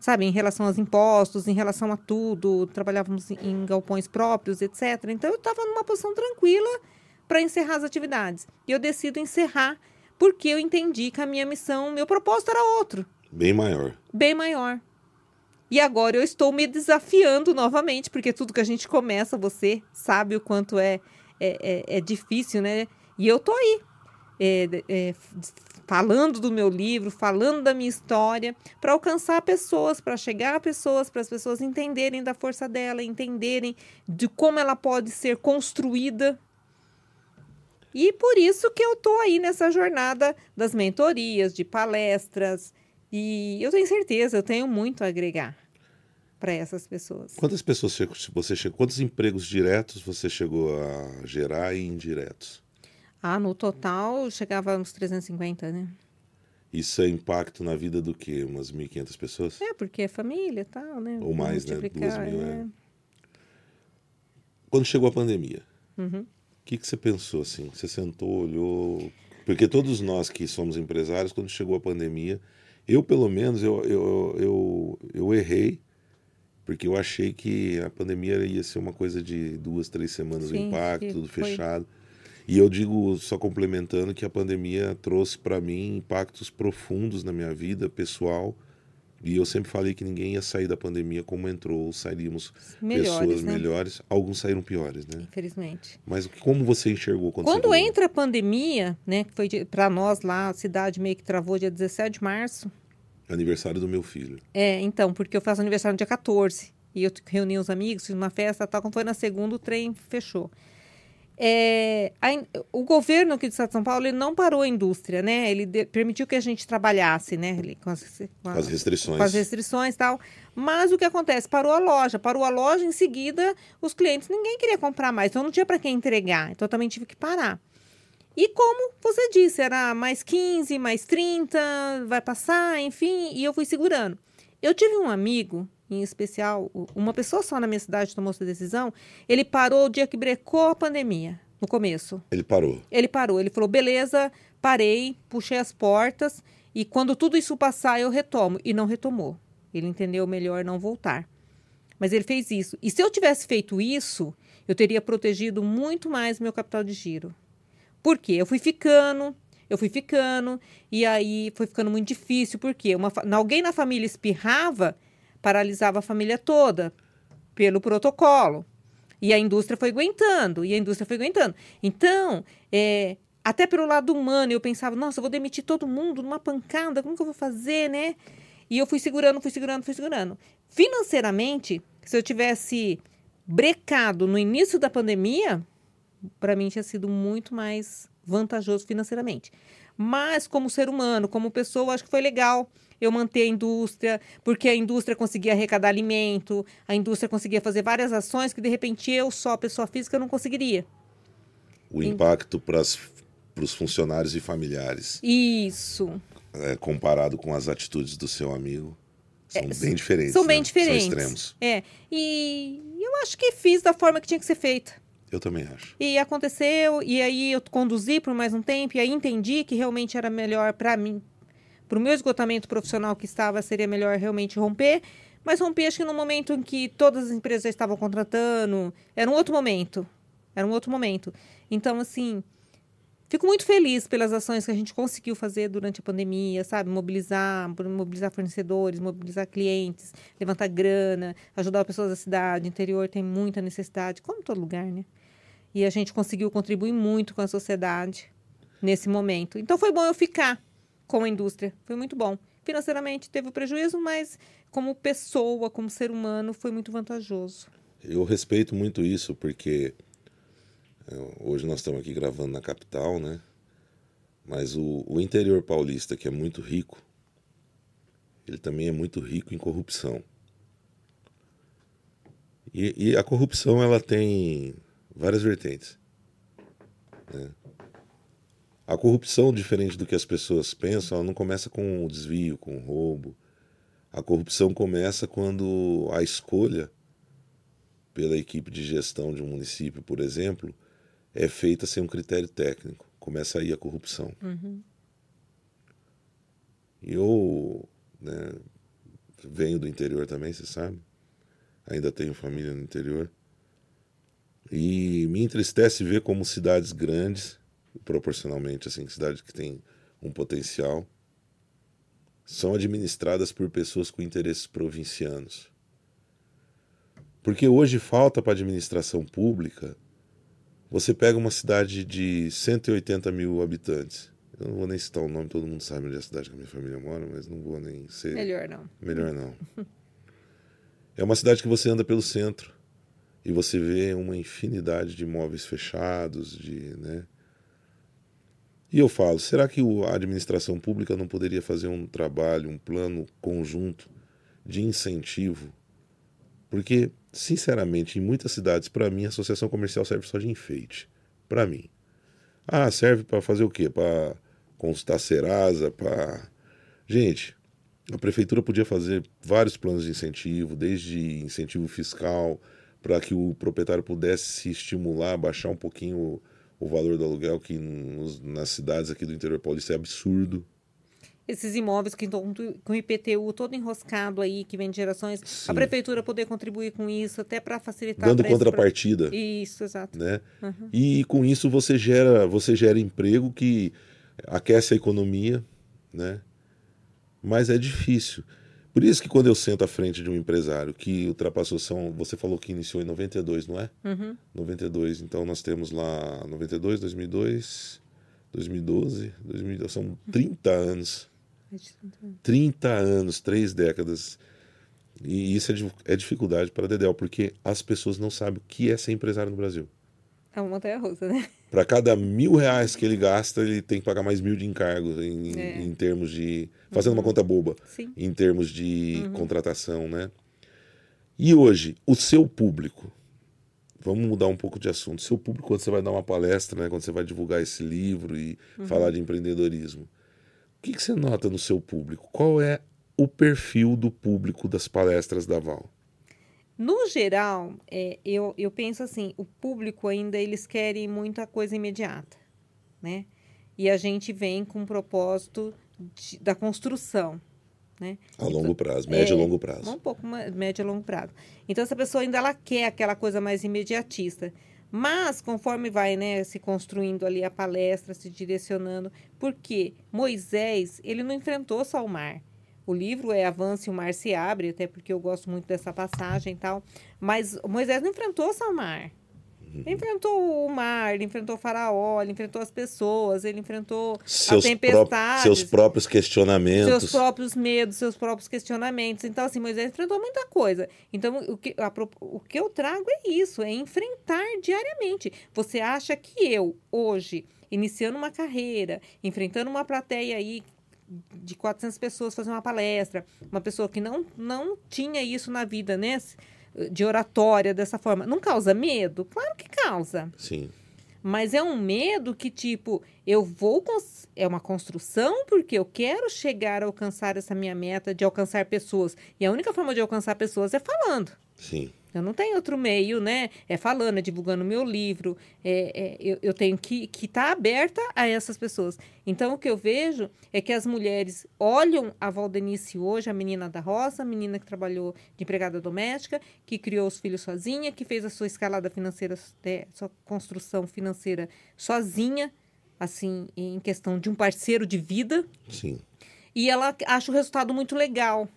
Sabe, em relação aos impostos, em relação a tudo, trabalhávamos em galpões próprios, etc. Então eu estava numa posição tranquila para encerrar as atividades. E eu decido encerrar porque eu entendi que a minha missão, meu propósito era outro. Bem maior. Bem maior. E agora eu estou me desafiando novamente, porque tudo que a gente começa, você sabe o quanto é, é, é, é difícil, né? E eu tô aí, é, é, falando do meu livro, falando da minha história, para alcançar pessoas, para chegar a pessoas, para as pessoas entenderem da força dela, entenderem de como ela pode ser construída e por isso que eu tô aí nessa jornada das mentorias, de palestras. E eu tenho certeza, eu tenho muito a agregar para essas pessoas. Quantas pessoas você chegou, quantos empregos diretos você chegou a gerar e indiretos? Ah, no total chegava uns 350, né? Isso é impacto na vida do quê? Umas 1.500 pessoas? É, porque é família e tal, né? Ou mais, né? Duas mil, é. é. Quando chegou a pandemia, uhum. O que, que você pensou assim? Você sentou, olhou. Porque todos nós que somos empresários, quando chegou a pandemia, eu pelo menos eu, eu, eu, eu errei, porque eu achei que a pandemia ia ser uma coisa de duas, três semanas Sim, o impacto, tudo foi. fechado. E eu digo, só complementando, que a pandemia trouxe para mim impactos profundos na minha vida pessoal e eu sempre falei que ninguém ia sair da pandemia como entrou, sairíamos melhores, pessoas né? melhores. Alguns saíram piores, né? Infelizmente. Mas como você enxergou quando Quando entra a pandemia, né, que foi para nós lá, a cidade meio que travou dia 17 de março. Aniversário do meu filho. É, então, porque eu faço aniversário no dia 14. E eu reuni os amigos, fiz uma festa, tal, quando foi na segunda o trem fechou. É, a, o governo aqui do Estado de São Paulo ele não parou a indústria, né? Ele de, permitiu que a gente trabalhasse, né? Ele, com, as, com, as, restrições. Com as restrições e tal. Mas o que acontece? Parou a loja. Parou a loja, em seguida, os clientes, ninguém queria comprar mais. Então, não tinha para quem entregar. Então, também tive que parar. E como você disse, era mais 15, mais 30, vai passar, enfim. E eu fui segurando. Eu tive um amigo em especial, uma pessoa só na minha cidade tomou essa decisão, ele parou o dia que brecou a pandemia, no começo. Ele parou? Ele parou. Ele falou: beleza, parei, puxei as portas e quando tudo isso passar eu retomo. E não retomou. Ele entendeu melhor não voltar. Mas ele fez isso. E se eu tivesse feito isso, eu teria protegido muito mais meu capital de giro. Por quê? Eu fui ficando, eu fui ficando, e aí foi ficando muito difícil, porque uma, alguém na família espirrava, paralisava a família toda pelo protocolo. E a indústria foi aguentando, e a indústria foi aguentando. Então, é, até pelo lado humano, eu pensava, nossa, eu vou demitir todo mundo numa pancada, como que eu vou fazer, né? E eu fui segurando, fui segurando, fui segurando. Financeiramente, se eu tivesse brecado no início da pandemia, para mim tinha sido muito mais vantajoso financeiramente. Mas como ser humano, como pessoa, acho que foi legal eu manter a indústria, porque a indústria conseguia arrecadar alimento, a indústria conseguia fazer várias ações que de repente eu só, pessoa física, não conseguiria. O impacto para os funcionários e familiares. Isso. É, comparado com as atitudes do seu amigo. São é, bem diferentes. São bem né? diferentes. São extremos. É. E eu acho que fiz da forma que tinha que ser feita. Eu também acho. E aconteceu, e aí eu conduzi por mais um tempo, e aí entendi que realmente era melhor para mim, para o meu esgotamento profissional que estava, seria melhor realmente romper. Mas romper, acho que no momento em que todas as empresas já estavam contratando, era um outro momento. Era um outro momento. Então, assim, fico muito feliz pelas ações que a gente conseguiu fazer durante a pandemia, sabe? Mobilizar, mobilizar fornecedores, mobilizar clientes, levantar grana, ajudar pessoas da cidade. Interior tem muita necessidade, como todo lugar, né? E a gente conseguiu contribuir muito com a sociedade nesse momento. Então foi bom eu ficar com a indústria. Foi muito bom. Financeiramente teve prejuízo, mas como pessoa, como ser humano, foi muito vantajoso. Eu respeito muito isso, porque é, hoje nós estamos aqui gravando na capital, né? Mas o, o interior paulista, que é muito rico, ele também é muito rico em corrupção. E, e a corrupção ela tem várias vertentes. Né? A corrupção, diferente do que as pessoas pensam, ela não começa com o desvio, com o roubo. A corrupção começa quando a escolha pela equipe de gestão de um município, por exemplo, é feita sem um critério técnico. Começa aí a corrupção. Uhum. Eu né, venho do interior também, você sabe. Ainda tenho família no interior. E me entristece ver como cidades grandes, proporcionalmente, assim, cidades que têm um potencial, são administradas por pessoas com interesses provincianos. Porque hoje falta para a administração pública. Você pega uma cidade de 180 mil habitantes. Eu não vou nem citar o nome, todo mundo sabe onde é a cidade que a minha família mora, mas não vou nem ser. Melhor não. Melhor não. é uma cidade que você anda pelo centro e você vê uma infinidade de imóveis fechados, de, né? E eu falo, será que a administração pública não poderia fazer um trabalho, um plano conjunto de incentivo? Porque, sinceramente, em muitas cidades, para mim, a associação comercial serve só de enfeite. Para mim. Ah, serve para fazer o quê? Para consultar Serasa, para. Gente, a prefeitura podia fazer vários planos de incentivo, desde incentivo fiscal, para que o proprietário pudesse se estimular, baixar um pouquinho o, o valor do aluguel, que nos, nas cidades aqui do interior paulista é absurdo. Esses imóveis que estão com o IPTU todo enroscado aí, que vem de gerações, Sim. a prefeitura poder contribuir com isso, até para facilitar. Dando contrapartida. Pra... Isso, exato. Né? Uhum. E com isso você gera, você gera emprego que aquece a economia, né? Mas é difícil. Por isso que quando eu sento à frente de um empresário que ultrapassou, são, você falou que iniciou em 92, não é? Uhum. 92, então nós temos lá 92, 2002, 2012, 2012 são 30 anos. 30 anos, três décadas. E isso é, é dificuldade para a Dedel, porque as pessoas não sabem o que é ser empresário no Brasil. É uma montanha russa, né? Para cada mil reais que ele gasta, ele tem que pagar mais mil de encargos em, é. em termos de. Fazendo uhum. uma conta boba. Sim. Em termos de uhum. contratação, né? E hoje, o seu público. Vamos mudar um pouco de assunto. Seu público, quando você vai dar uma palestra, né, quando você vai divulgar esse livro e uhum. falar de empreendedorismo, o que, que você nota no seu público? Qual é o perfil do público das palestras da Val? No geral, é, eu, eu penso assim, o público ainda eles querem muita coisa imediata, né? E a gente vem com o propósito de, da construção, né? A longo então, prazo, médio é, e longo prazo. Um pouco médio e longo prazo. Então essa pessoa ainda ela quer aquela coisa mais imediatista. Mas conforme vai, né, se construindo ali a palestra, se direcionando, porque Moisés, ele não enfrentou só o mar. O livro é Avance e o Mar se Abre, até porque eu gosto muito dessa passagem e tal. Mas Moisés não enfrentou só o mar. Ele enfrentou o mar, ele enfrentou o faraó, ele enfrentou as pessoas, ele enfrentou seus a tempestade. seus próprios questionamentos. Seus próprios medos, seus próprios questionamentos. Então, assim, Moisés enfrentou muita coisa. Então, o que, a, o que eu trago é isso, é enfrentar diariamente. Você acha que eu, hoje, iniciando uma carreira, enfrentando uma plateia aí de 400 pessoas, fazer uma palestra, uma pessoa que não, não tinha isso na vida, né? de oratória dessa forma, não causa medo? Claro que causa. Sim. Mas é um medo que, tipo, eu vou. É uma construção porque eu quero chegar a alcançar essa minha meta de alcançar pessoas. E a única forma de alcançar pessoas é falando. Sim. Eu não tenho outro meio, né? É falando, é divulgando meu livro. É, é eu, eu, tenho que estar tá aberta a essas pessoas. Então, o que eu vejo é que as mulheres olham a Valdenice hoje, a menina da roça, a menina que trabalhou de empregada doméstica, que criou os filhos sozinha, que fez a sua escalada financeira, é, sua construção financeira sozinha, assim, em questão de um parceiro de vida. Sim. E ela acha o resultado muito legal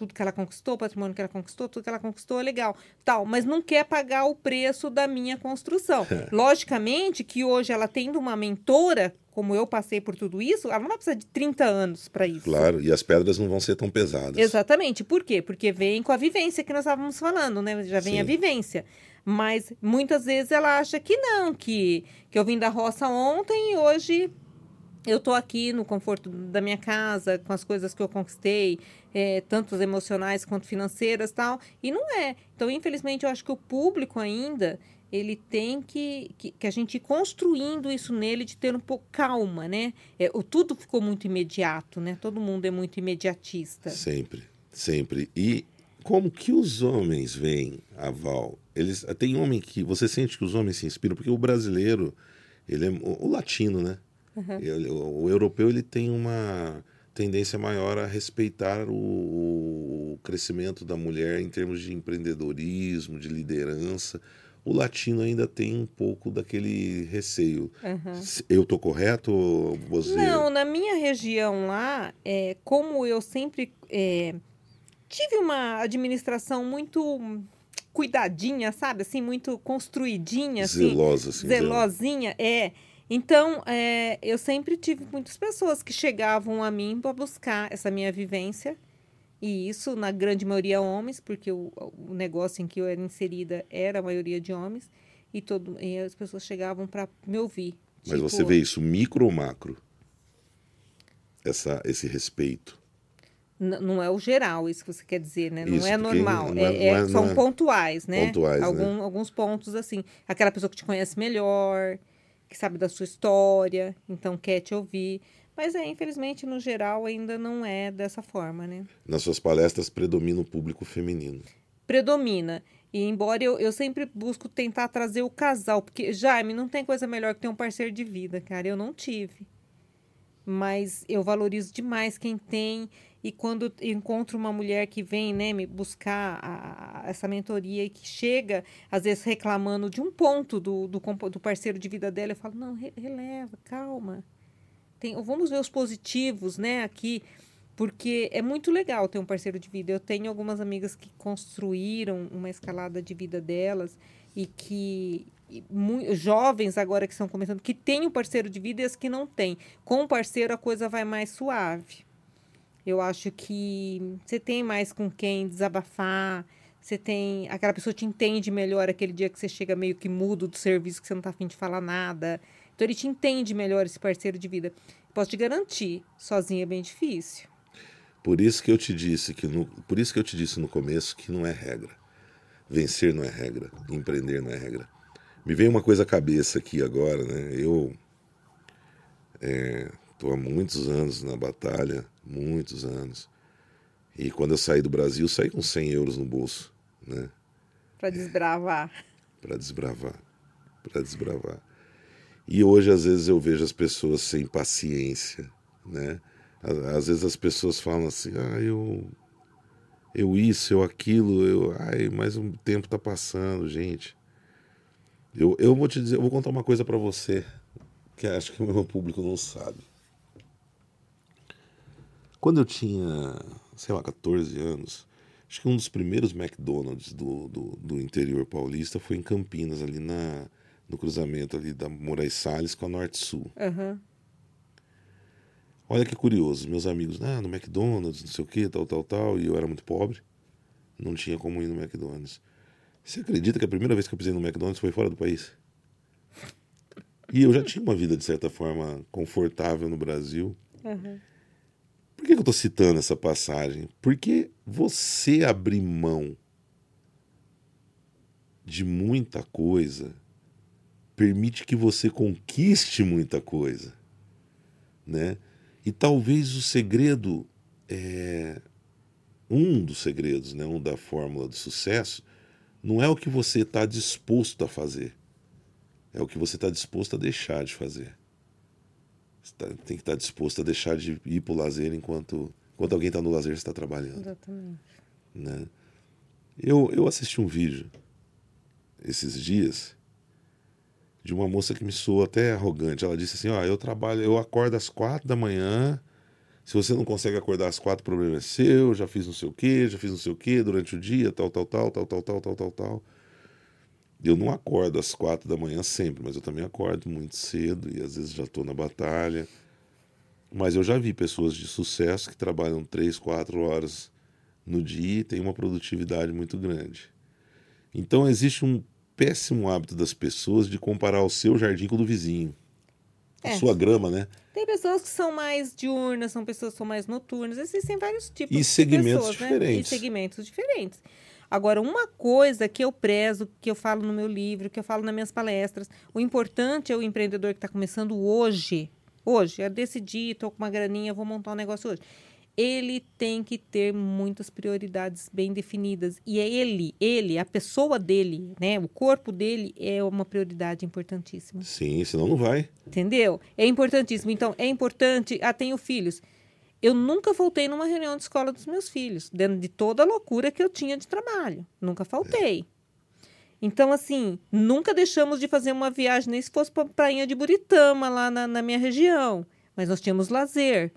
tudo que ela conquistou, o patrimônio que ela conquistou, tudo que ela conquistou é legal, tal, mas não quer pagar o preço da minha construção. Logicamente que hoje ela tendo uma mentora, como eu passei por tudo isso, ela não vai precisar de 30 anos para isso. Claro, e as pedras não vão ser tão pesadas. Exatamente. Por quê? Porque vem com a vivência que nós estávamos falando, né? Já vem Sim. a vivência. Mas muitas vezes ela acha que não, que, que eu vim da roça ontem e hoje eu estou aqui no conforto da minha casa, com as coisas que eu conquistei, é, tanto emocionais quanto financeiras tal, e não é. Então, infelizmente, eu acho que o público ainda, ele tem que, que, que a gente ir construindo isso nele de ter um pouco calma, né? É, o, tudo ficou muito imediato, né? Todo mundo é muito imediatista. Sempre, sempre. E como que os homens veem a Val? Eles, tem homem que, você sente que os homens se inspiram, porque o brasileiro, ele é o latino, né? Uhum. Ele, o, o europeu, ele tem uma tendência maior a respeitar o, o, crescimento da mulher em termos de empreendedorismo, de liderança. O latino ainda tem um pouco daquele receio. Uhum. Eu tô correto? Você... Não, na minha região lá, é, como eu sempre é, tive uma administração muito cuidadinha, sabe? Assim, muito construidinha. Assim, Zelosa, assim. Zelosinha, é. Então, é, eu sempre tive muitas pessoas que chegavam a mim para buscar essa minha vivência. E isso, na grande maioria, homens, porque o, o negócio em que eu era inserida era a maioria de homens. E, todo, e as pessoas chegavam para me ouvir. Mas tipo, você vê isso micro ou macro? Essa, esse respeito? não é o geral, isso que você quer dizer, né? Não isso, é normal. Não é, é, é, são é pontuais, né? Pontuais, Algum, né? Alguns pontos, assim. Aquela pessoa que te conhece melhor, que sabe da sua história, então quer te ouvir. Mas é, infelizmente, no geral, ainda não é dessa forma, né? Nas suas palestras predomina o público feminino. Predomina. E embora eu, eu sempre busco tentar trazer o casal, porque, Jaime, não tem coisa melhor que ter um parceiro de vida, cara. Eu não tive. Mas eu valorizo demais quem tem e quando encontro uma mulher que vem né, me buscar a, a, essa mentoria e que chega, às vezes, reclamando de um ponto do, do, do parceiro de vida dela, eu falo, não, re, releva, calma. Tem, vamos ver os positivos né, aqui, porque é muito legal ter um parceiro de vida. Eu tenho algumas amigas que construíram uma escalada de vida delas e que jovens agora que estão começando, que têm um parceiro de vida e as que não têm. Com o parceiro a coisa vai mais suave. Eu acho que você tem mais com quem desabafar, você tem. Aquela pessoa te entende melhor aquele dia que você chega meio que mudo do serviço, que você não tá afim de falar nada. Então ele te entende melhor esse parceiro de vida. Posso te garantir, sozinho é bem difícil. Por isso que eu te disse que no, por isso que eu te disse no começo que não é regra. Vencer não é regra, empreender não é regra. Me veio uma coisa à cabeça aqui agora, né? Eu é, Estou há muitos anos na batalha, muitos anos. E quando eu saí do Brasil, saí com 100 euros no bolso, né? Para desbravar. Para desbravar, para desbravar. E hoje, às vezes, eu vejo as pessoas sem paciência, né? Às vezes as pessoas falam assim, ah, eu, eu isso, eu aquilo, eu, ai, mas o tempo está passando, gente. Eu, eu vou te dizer, eu vou contar uma coisa para você que acho que o meu público não sabe. Quando eu tinha, sei lá, 14 anos, acho que um dos primeiros McDonald's do, do, do interior paulista foi em Campinas, ali na, no cruzamento ali da Moraes Salles com a Norte Sul. Aham. Olha que curioso, meus amigos, ah, no McDonald's, não sei o que, tal, tal, tal, e eu era muito pobre, não tinha como ir no McDonald's. Você acredita que a primeira vez que eu pisei no McDonald's foi fora do país? E eu já tinha uma vida, de certa forma, confortável no Brasil. Aham. Por que que eu estou citando essa passagem? Porque você abrir mão de muita coisa permite que você conquiste muita coisa, né? E talvez o segredo é um dos segredos, né, um da fórmula do sucesso, não é o que você está disposto a fazer, é o que você está disposto a deixar de fazer. Você tá- tem que estar disposto a deixar de ir para o lazer enquanto, enquanto alguém está no lazer, você está trabalhando Exatamente. né? Eu, eu assisti um vídeo esses dias de uma moça que me soou até arrogante. Ela disse assim: Ó, eu trabalho, eu acordo às quatro da manhã. Se você não consegue acordar às quatro, o problema é seu. Já fiz não sei o quê, já fiz não sei o quê durante o dia, tal, tal, tal, tal, tal, tal, tal, tal, tal. Eu não acordo às quatro da manhã sempre, mas eu também acordo muito cedo e às vezes já estou na batalha. Mas eu já vi pessoas de sucesso que trabalham três, quatro horas no dia e têm uma produtividade muito grande. Então existe um péssimo hábito das pessoas de comparar o seu jardim com o do vizinho. A É. sua grama, né? Tem pessoas que são mais diurnas, são pessoas que são mais noturnas. Existem vários tipos E de segmentos pessoas, né? diferentes. E segmentos diferentes. Agora, uma coisa que eu prezo, que eu falo no meu livro, que eu falo nas minhas palestras, o importante é o empreendedor que está começando hoje. Hoje, eu decidi, estou com uma graninha, vou montar um negócio hoje. Ele tem que ter muitas prioridades bem definidas. E é ele, ele, a pessoa dele, né? O corpo dele é uma prioridade importantíssima. Sim, senão não vai. Entendeu? É importantíssimo. Então, é importante. Ah, tenho filhos. Eu nunca faltei numa reunião de escola dos meus filhos, dentro de toda a loucura que eu tinha de trabalho. Nunca faltei. Então, assim, nunca deixamos de fazer uma viagem, nem se fosse para a prainha de Buritama, lá na, na minha região. Mas nós tínhamos lazer.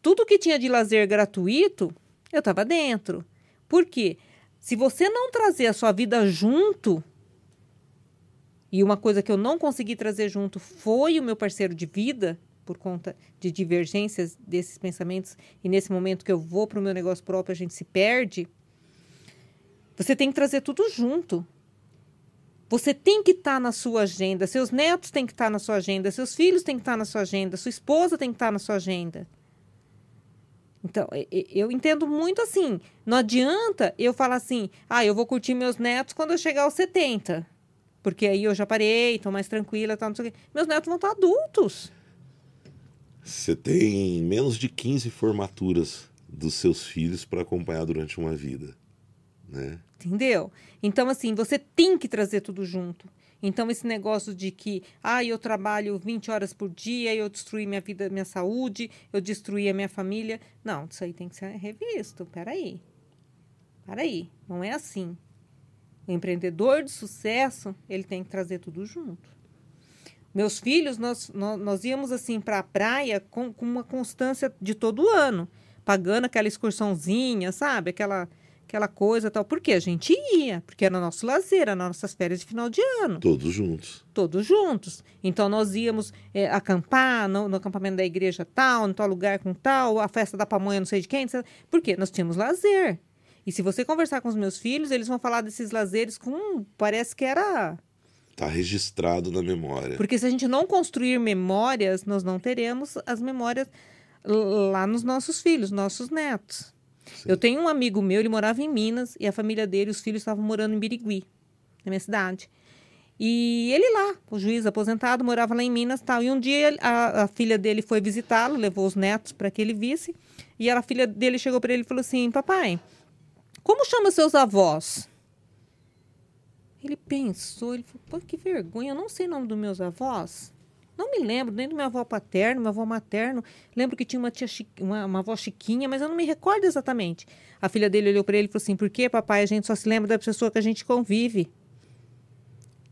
Tudo que tinha de lazer gratuito, eu estava dentro. Por quê? Se você não trazer a sua vida junto, e uma coisa que eu não consegui trazer junto foi o meu parceiro de vida, por conta de divergências desses pensamentos, e nesse momento que eu vou para o meu negócio próprio, a gente se perde. Você tem que trazer tudo junto. Você tem que estar na sua agenda, seus netos têm que estar na sua agenda, seus filhos têm que estar na sua agenda, sua esposa tem que estar na sua agenda. Então, eu entendo muito assim. Não adianta eu falar assim, ah, eu vou curtir meus netos quando eu chegar aos 70. Porque aí eu já parei, estou mais tranquila, tal, não sei o quê. Meus netos vão estar adultos. Você tem menos de 15 formaturas dos seus filhos para acompanhar durante uma vida, né? Entendeu? Então, assim, você tem que trazer tudo junto. Então, esse negócio de que, ah, eu trabalho 20 horas por dia, eu destruí minha vida, minha saúde, eu destruí a minha família. Não, isso aí tem que ser revisto. Peraí. Peraí. Não é assim. O empreendedor de sucesso, ele tem que trazer tudo junto. Meus filhos, nós, nós, nós íamos assim para a praia com, com uma constância de todo ano, pagando aquela excursãozinha, sabe? Aquela, aquela coisa tal. Porque a gente ia, porque era nosso lazer, eram nossas férias de final de ano, Todos juntos. todos juntos. Então nós íamos é, acampar no, no acampamento da igreja tal, em tal lugar com tal, a festa da pamonha não sei de quem. não sei- Por quê? Nós tínhamos lazer. E se você conversar com os meus filhos, eles vão falar desses lazeres com. Parece que era Tá registrado na memória. porque se a gente não construir memórias, nós não teremos as memórias lá nos nossos filhos, nossos netos. Eu tenho um amigo meu, ele morava em Minas e a família dele, os filhos estavam morando em Birigui, na minha cidade. E ele lá, o juiz aposentado, morava lá em Minas tal. E um dia a, a filha dele foi visitá-lo, levou os netos para que ele visse. E a filha dele chegou para ele e falou assim: Papai, como chama seus avós? Ele pensou, ele falou, pô, que vergonha, eu não sei o nome dos meus avós. Não me lembro nem do meu avô paterno, meu avô materno. Lembro que tinha uma tia uma, uma avó chiquinha, mas eu não me recordo exatamente. A filha dele olhou para ele e falou assim: Por que, papai? A gente só se lembra da pessoa que a gente convive.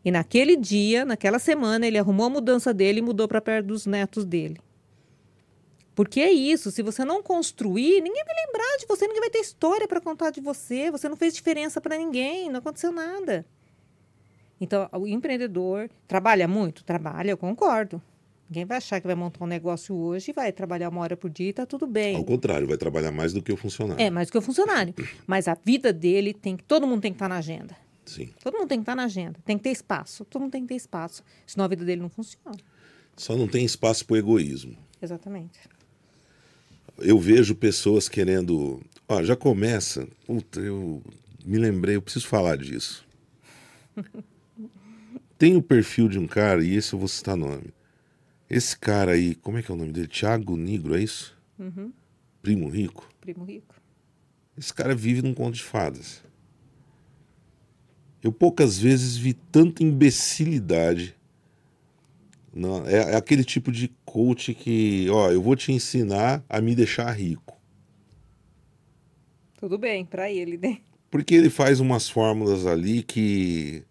E naquele dia, naquela semana, ele arrumou a mudança dele e mudou para perto dos netos dele. Porque é isso, se você não construir, ninguém vai lembrar de você, ninguém vai ter história para contar de você, você não fez diferença para ninguém, não aconteceu nada. Então, o empreendedor trabalha muito? Trabalha, eu concordo. Ninguém vai achar que vai montar um negócio hoje e vai trabalhar uma hora por dia e tá tudo bem. Ao contrário, vai trabalhar mais do que o funcionário. É, mais do que o funcionário. Mas a vida dele tem que. Todo mundo tem que estar na agenda. Sim. Todo mundo tem que estar na agenda. Tem que ter espaço. Todo mundo tem que ter espaço. Senão a vida dele não funciona. Só não tem espaço para o egoísmo. Exatamente. Eu vejo pessoas querendo. Ó, já começa. Puta, eu me lembrei, eu preciso falar disso. tem o perfil de um cara, e esse eu vou citar nome. Esse cara aí, como é que é o nome dele? Tiago Negro, é isso? Uhum. Primo Rico? Primo rico. Esse cara vive num conto de fadas. Eu poucas vezes vi tanta imbecilidade. Não, é, é aquele tipo de coach que, ó, eu vou te ensinar a me deixar rico. Tudo bem, para ele, né? Porque ele faz umas fórmulas ali que.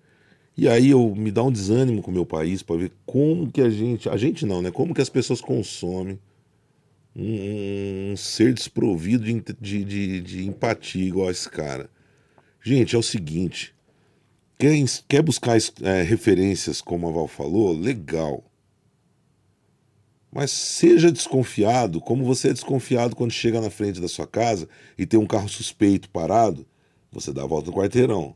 E aí eu me dá um desânimo com o meu país para ver como que a gente. A gente não, né? Como que as pessoas consomem um, um ser desprovido de, de, de, de empatia igual esse cara. Gente, é o seguinte. Quer, quer buscar é, referências, como a Val falou? Legal. Mas seja desconfiado, como você é desconfiado quando chega na frente da sua casa e tem um carro suspeito parado, você dá a volta no quarteirão.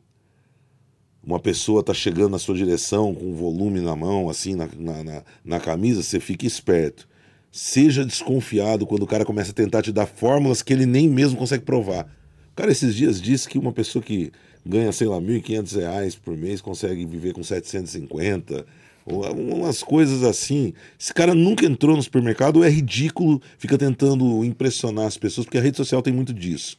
Uma pessoa está chegando na sua direção com um volume na mão, assim, na, na, na, na camisa, você fica esperto. Seja desconfiado quando o cara começa a tentar te dar fórmulas que ele nem mesmo consegue provar. O cara esses dias disse que uma pessoa que ganha, sei lá, R$ 1.500 por mês consegue viver com 750, umas coisas assim. Esse cara nunca entrou no supermercado, é ridículo, fica tentando impressionar as pessoas, porque a rede social tem muito disso.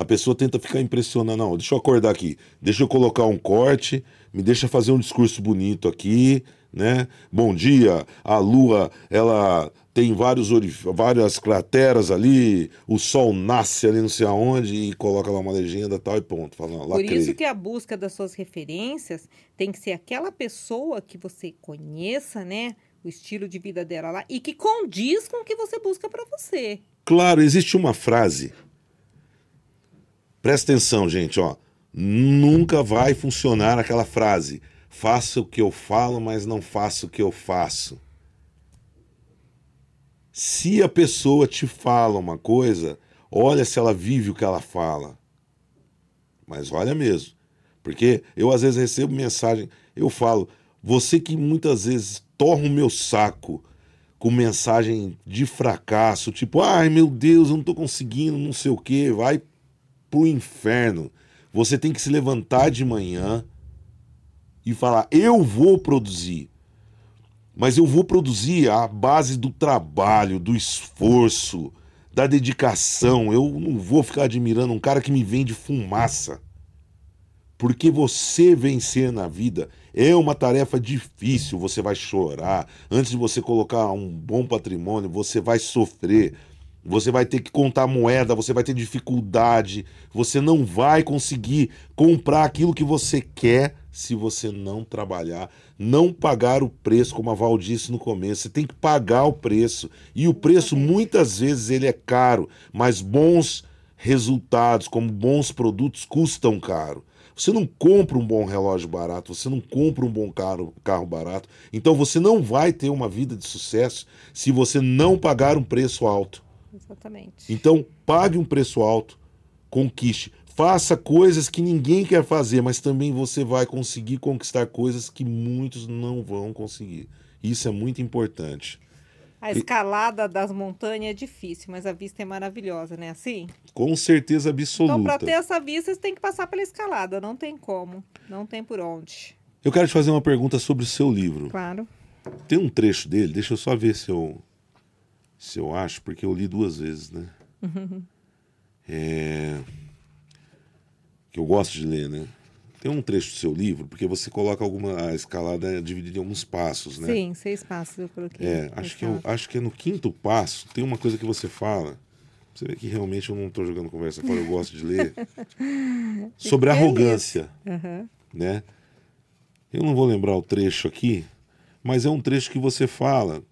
A pessoa tenta ficar impressionando, não, deixa eu acordar aqui, deixa eu colocar um corte, me deixa fazer um discurso bonito aqui, né? Bom dia, a lua, ela tem vários várias crateras ali, o sol nasce ali não sei aonde e coloca lá uma legenda tal e ponto. Fala, Por isso que a busca das suas referências tem que ser aquela pessoa que você conheça, né? O estilo de vida dela lá e que condiz com o que você busca para você. Claro, existe uma frase. Presta atenção, gente, ó. Nunca vai funcionar aquela frase Faça o que eu falo, mas não faça o que eu faço. Se a pessoa te fala uma coisa, olha se ela vive o que ela fala. Mas olha mesmo. Porque eu às vezes recebo mensagem, eu falo, você que muitas vezes torra o meu saco com mensagem de fracasso, tipo, ai meu Deus, eu não estou conseguindo, não sei o que, vai pro inferno. Você tem que se levantar de manhã, e falar: eu vou produzir. Mas eu vou produzir à base do trabalho, do esforço, da dedicação. Eu não vou ficar admirando um cara que me vende fumaça. Porque você vencer na vida é uma tarefa difícil. Você vai chorar. Antes de você colocar um bom patrimônio, você vai sofrer. Você vai ter que contar moeda, você vai ter dificuldade, você não vai conseguir comprar aquilo que você quer se você não trabalhar, não pagar o preço, como a Val disse no começo. Você tem que pagar o preço. E o preço, muitas vezes, ele é caro, mas bons resultados, como bons produtos, custam caro. Você não compra um bom relógio barato, você não compra um bom carro, carro barato. Então você não vai ter uma vida de sucesso se você não pagar um preço alto. Exatamente. Então, pague um preço alto, conquiste. Faça coisas que ninguém quer fazer, mas também você vai conseguir conquistar coisas que muitos não vão conseguir. Isso é muito importante. A escalada das montanhas é difícil, mas a vista é maravilhosa, né? Assim? Com certeza absoluta. Então, para ter essa vista, você tem que passar pela escalada. Não tem como. Não tem por onde. Eu quero te fazer uma pergunta sobre o seu livro. Claro. Tem um trecho dele, deixa eu só ver se eu, se eu acho, porque eu li duas vezes, né? É que eu gosto de ler, né? Tem um trecho do seu livro, porque você coloca alguma a escalada é dividida em alguns passos, né? Sim, seis passos eu coloquei. É, acho que, eu, acho que é no quinto passo, tem uma coisa que você fala. Você vê que realmente eu não estou jogando conversa fora, eu gosto de ler. sobre arrogância. Uhum. Né? Eu não vou lembrar o trecho aqui, mas é um trecho que você fala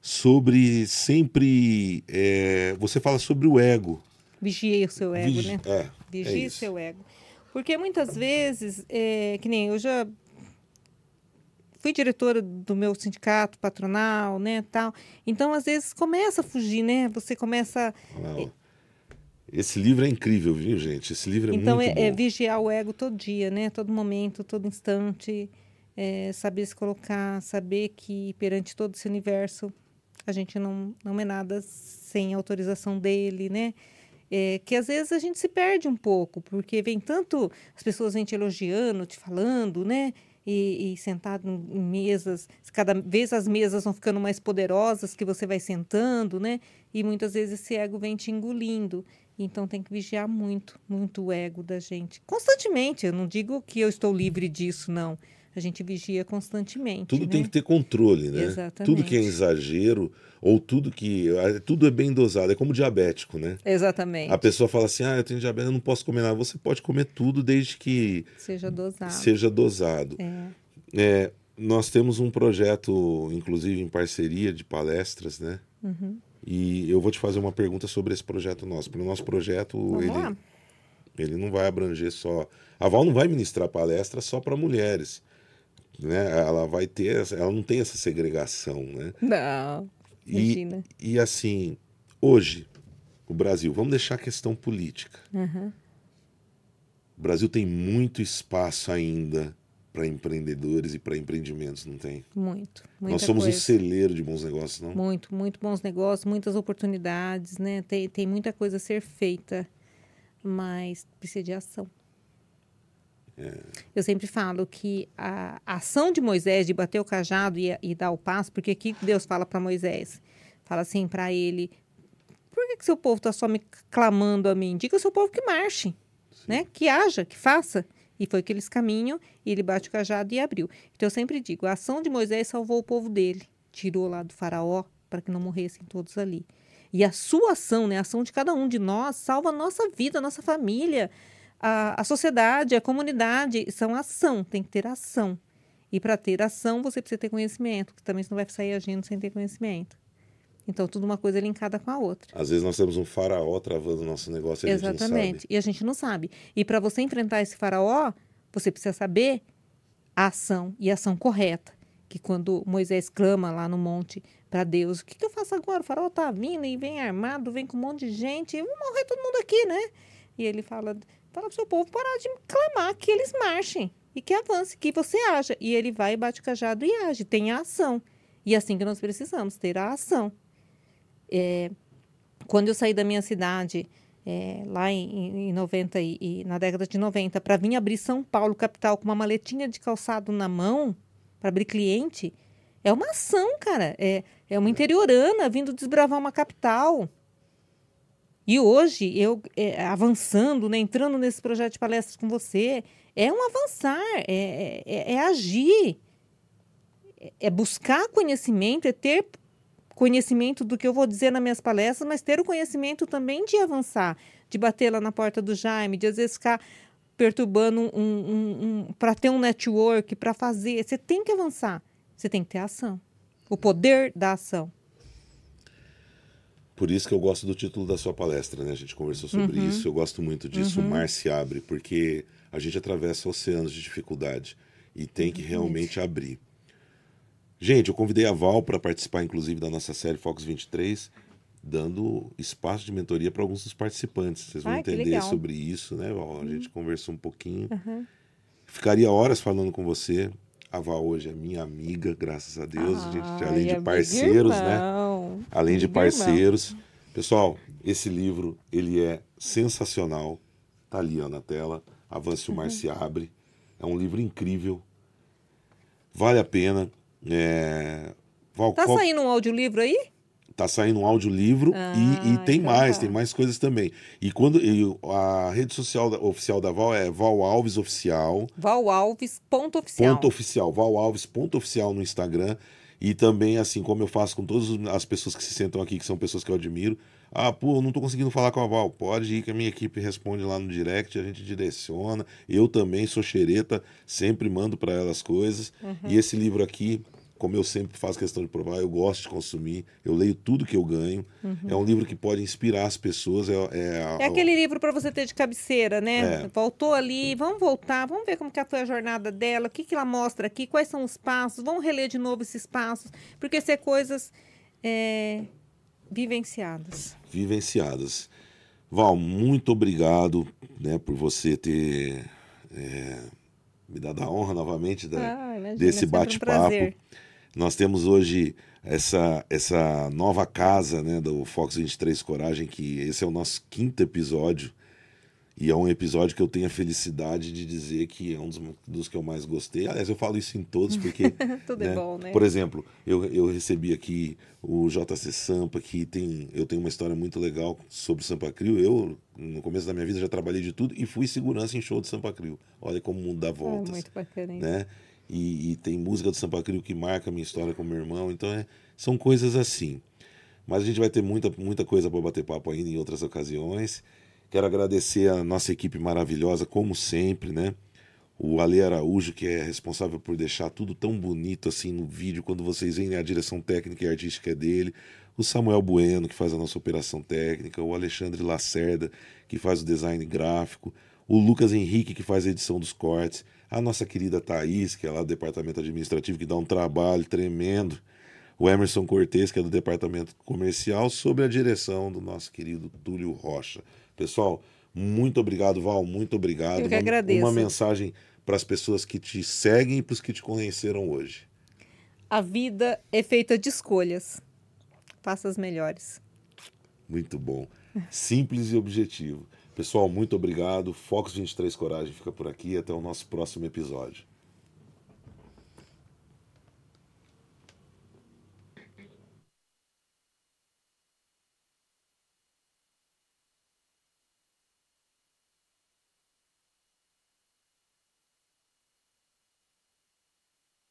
sobre sempre. É, você fala sobre o ego. Vigie o seu ego, Vigi- né? É, Vigie é isso. seu ego. Porque muitas vezes, é, que nem eu já fui diretora do meu sindicato patronal, né, tal. Então, às vezes, começa a fugir, né? Você começa... Esse livro é incrível, viu, gente? Esse livro é então, muito é, é bom. vigiar o ego todo dia, né? Todo momento, todo instante. é, saber se colocar, saber que perante todo esse universo a gente não, não é nada sem autorização dele, né? É, que às vezes a gente se perde um pouco, porque vem tanto, as pessoas vêm te elogiando, te falando, né? E, e sentado em mesas, cada vez as mesas vão ficando mais poderosas, que você vai sentando, né? E muitas vezes esse ego vem te engolindo. Então tem que vigiar muito, muito o ego da gente. Constantemente, eu não digo que eu estou livre disso, não. A gente vigia constantemente. Tudo né? tem que ter controle, né? Exatamente. Tudo que é exagero, ou tudo que. Tudo é bem dosado, é como diabético, né? Exatamente. A pessoa fala assim: ah, eu tenho diabetes, eu não posso comer nada. Você pode comer tudo desde que Seja dosado. seja dosado. É. É, nós temos um projeto, inclusive em parceria de palestras, né? Uhum. E eu vou te fazer uma pergunta sobre esse projeto nosso. Porque o nosso projeto, Vamos ele, lá. ele não vai abranger só. A Val não vai ministrar palestra só para mulheres. Né? Ela vai ter, ela não tem essa segregação, né? Não. E, Imagina. e assim, hoje, o Brasil, vamos deixar a questão política. Uhum. O Brasil tem muito espaço ainda para empreendedores e para empreendimentos, não tem? Muito. Muita Nós somos coisa. um celeiro de bons negócios, não? Muito, muito bons negócios, muitas oportunidades, né? Tem, tem muita coisa a ser feita, mas precisa de ação. Eu sempre falo que a ação de Moisés de bater o cajado e, e dar o passo, porque aqui Deus fala para Moisés, fala assim para ele: por que, que seu povo está só me clamando a mim? Diga ao seu povo que marche, né? Que haja, que faça. E foi que eles caminham, e ele bate o cajado e abriu. Então eu sempre digo: a ação de Moisés salvou o povo dele, tirou lá do faraó para que não morressem todos ali. E a sua ação, né, a ação de cada um de nós, salva a nossa vida, a nossa família, a, a sociedade, a comunidade. São ação, tem que ter ação. E para ter ação, você precisa ter conhecimento, que também você não vai sair agindo sem ter conhecimento. Então, tudo uma coisa linkada com a outra. Às vezes nós temos um faraó travando o nosso negócio e a gente não Exatamente. sabe. E a gente não sabe. E para você enfrentar esse faraó, você precisa saber a ação e a ação correta. Que quando Moisés clama lá no monte para Deus, o que, que eu faço agora? O faraó tá vindo e vem armado, vem com um monte de gente, vamos morrer todo mundo aqui, né? E ele fala, fala pro seu povo parar de clamar, que eles marchem e que avance, que você haja. E ele vai, bate o cajado e age, tem a ação. E é assim que nós precisamos, ter a ação. É, quando eu saí da minha cidade, é, lá em, em 90 e, e na década de 90, para vir abrir São Paulo, capital, com uma maletinha de calçado na mão, para abrir cliente, é uma ação, cara. É, é uma interiorana vindo desbravar uma capital. E hoje, eu é, avançando, né, entrando nesse projeto de palestras com você, é um avançar, é, é, é agir, é- é buscar conhecimento, é ter conhecimento do que eu vou dizer nas minhas palestras, mas ter o conhecimento também de avançar, de bater lá na porta do Jaime, de às vezes ficar perturbando um, um, um, para ter um network, para fazer. Você tem que avançar, você tem que ter ação. O poder da ação. Por isso que eu gosto do título da sua palestra, né? A gente conversou sobre Uhum. isso. Eu gosto muito disso. O mar se abre, porque a gente atravessa oceanos de dificuldade e tem que realmente abrir. Gente, eu convidei a Val para participar, inclusive, da nossa série Fox 23, dando espaço de mentoria para alguns dos participantes. Vocês vão Ai, entender. Uhum. sobre isso, né, Val? A gente conversou um pouquinho. Ficaria horas falando com você. A Val hoje é minha amiga, graças a Deus. a gente, Ai, além de parceiros, né? Além de irmão. parceiros. Pessoal, esse livro, ele é sensacional. Tá ali ó, na tela. Avance o Mar se Abre. É um livro incrível. Vale a pena. É... Val, Tá qual- saindo um audiolivro aí? Tá saindo um audiolivro e, e Ah, tem então mais, tá. tem mais coisas também. E quando e a rede social da- oficial da Val é Val Alves Oficial. Val Alves, ponto oficial. Ponto oficial, Val Alves, ponto oficial no Instagram. E também, assim como eu faço com todas as pessoas que se sentam aqui, que são pessoas que eu admiro. Ah, pô, eu não tô conseguindo falar com a Val. Pode ir que a minha equipe responde lá no direct, a gente direciona. Eu também sou xereta, sempre mando para ela as coisas. E esse livro aqui como eu sempre faço questão de provar, eu gosto de consumir, eu leio tudo que eu ganho. Uhum. É um livro que pode inspirar as pessoas. É, é, é aquele livro para você ter de cabeceira, né? É. Voltou ali, vamos voltar, vamos ver como que foi a jornada dela, o que, que ela mostra aqui, quais são os passos, vamos reler de novo esses passos, porque ser coisas é, vivenciadas. Vivenciadas. Val, muito obrigado né, por você ter é, me dado a honra novamente da, ah, imagina, desse bate-papo. Um Nós temos hoje essa, essa nova casa né, do Fox 23 Coragem, que esse é o nosso quinto episódio. E é um episódio que eu tenho a felicidade de dizer que é um dos, dos que eu mais gostei. Aliás, eu falo isso em todos, porque. Tudo é né, é bom, né? Por exemplo, eu, eu recebi aqui o JC Sampa, que tem. Eu tenho uma história muito legal sobre o Sampa Crio. Eu, no começo da minha vida, já trabalhei de tudo e fui segurança em show de Sampa Crio. Olha como o mundo dá voltas. É muito bacana, hein? Né? E, e, tem música do Sampa Crio que marca a minha história com meu irmão. Então, é, são coisas assim. Mas a gente vai ter muita, muita coisa para bater papo ainda em outras ocasiões. Quero agradecer a nossa equipe maravilhosa, como sempre, né? O Ale Araújo, que é responsável por deixar tudo tão bonito assim no vídeo, quando vocês veem a direção técnica e artística é dele. O Samuel Bueno, que faz a nossa operação técnica. O Alexandre Lacerda, que faz o design gráfico. O Lucas Henrique, que faz a edição dos cortes. A nossa querida Thaís, que é lá do departamento administrativo, que dá um trabalho tremendo. O Emerson Cortes, que é do departamento comercial, sob a direção do nosso querido Túlio Rocha. Pessoal, muito obrigado, Val, muito obrigado. Eu que agradeço. Uma, uma mensagem para as pessoas que te seguem e para os que te conheceram hoje. A vida é feita de escolhas. Faça as melhores. Muito bom. Simples e objetivo. Pessoal, muito obrigado. Fox 23 Coragem fica por aqui. Até o nosso próximo episódio.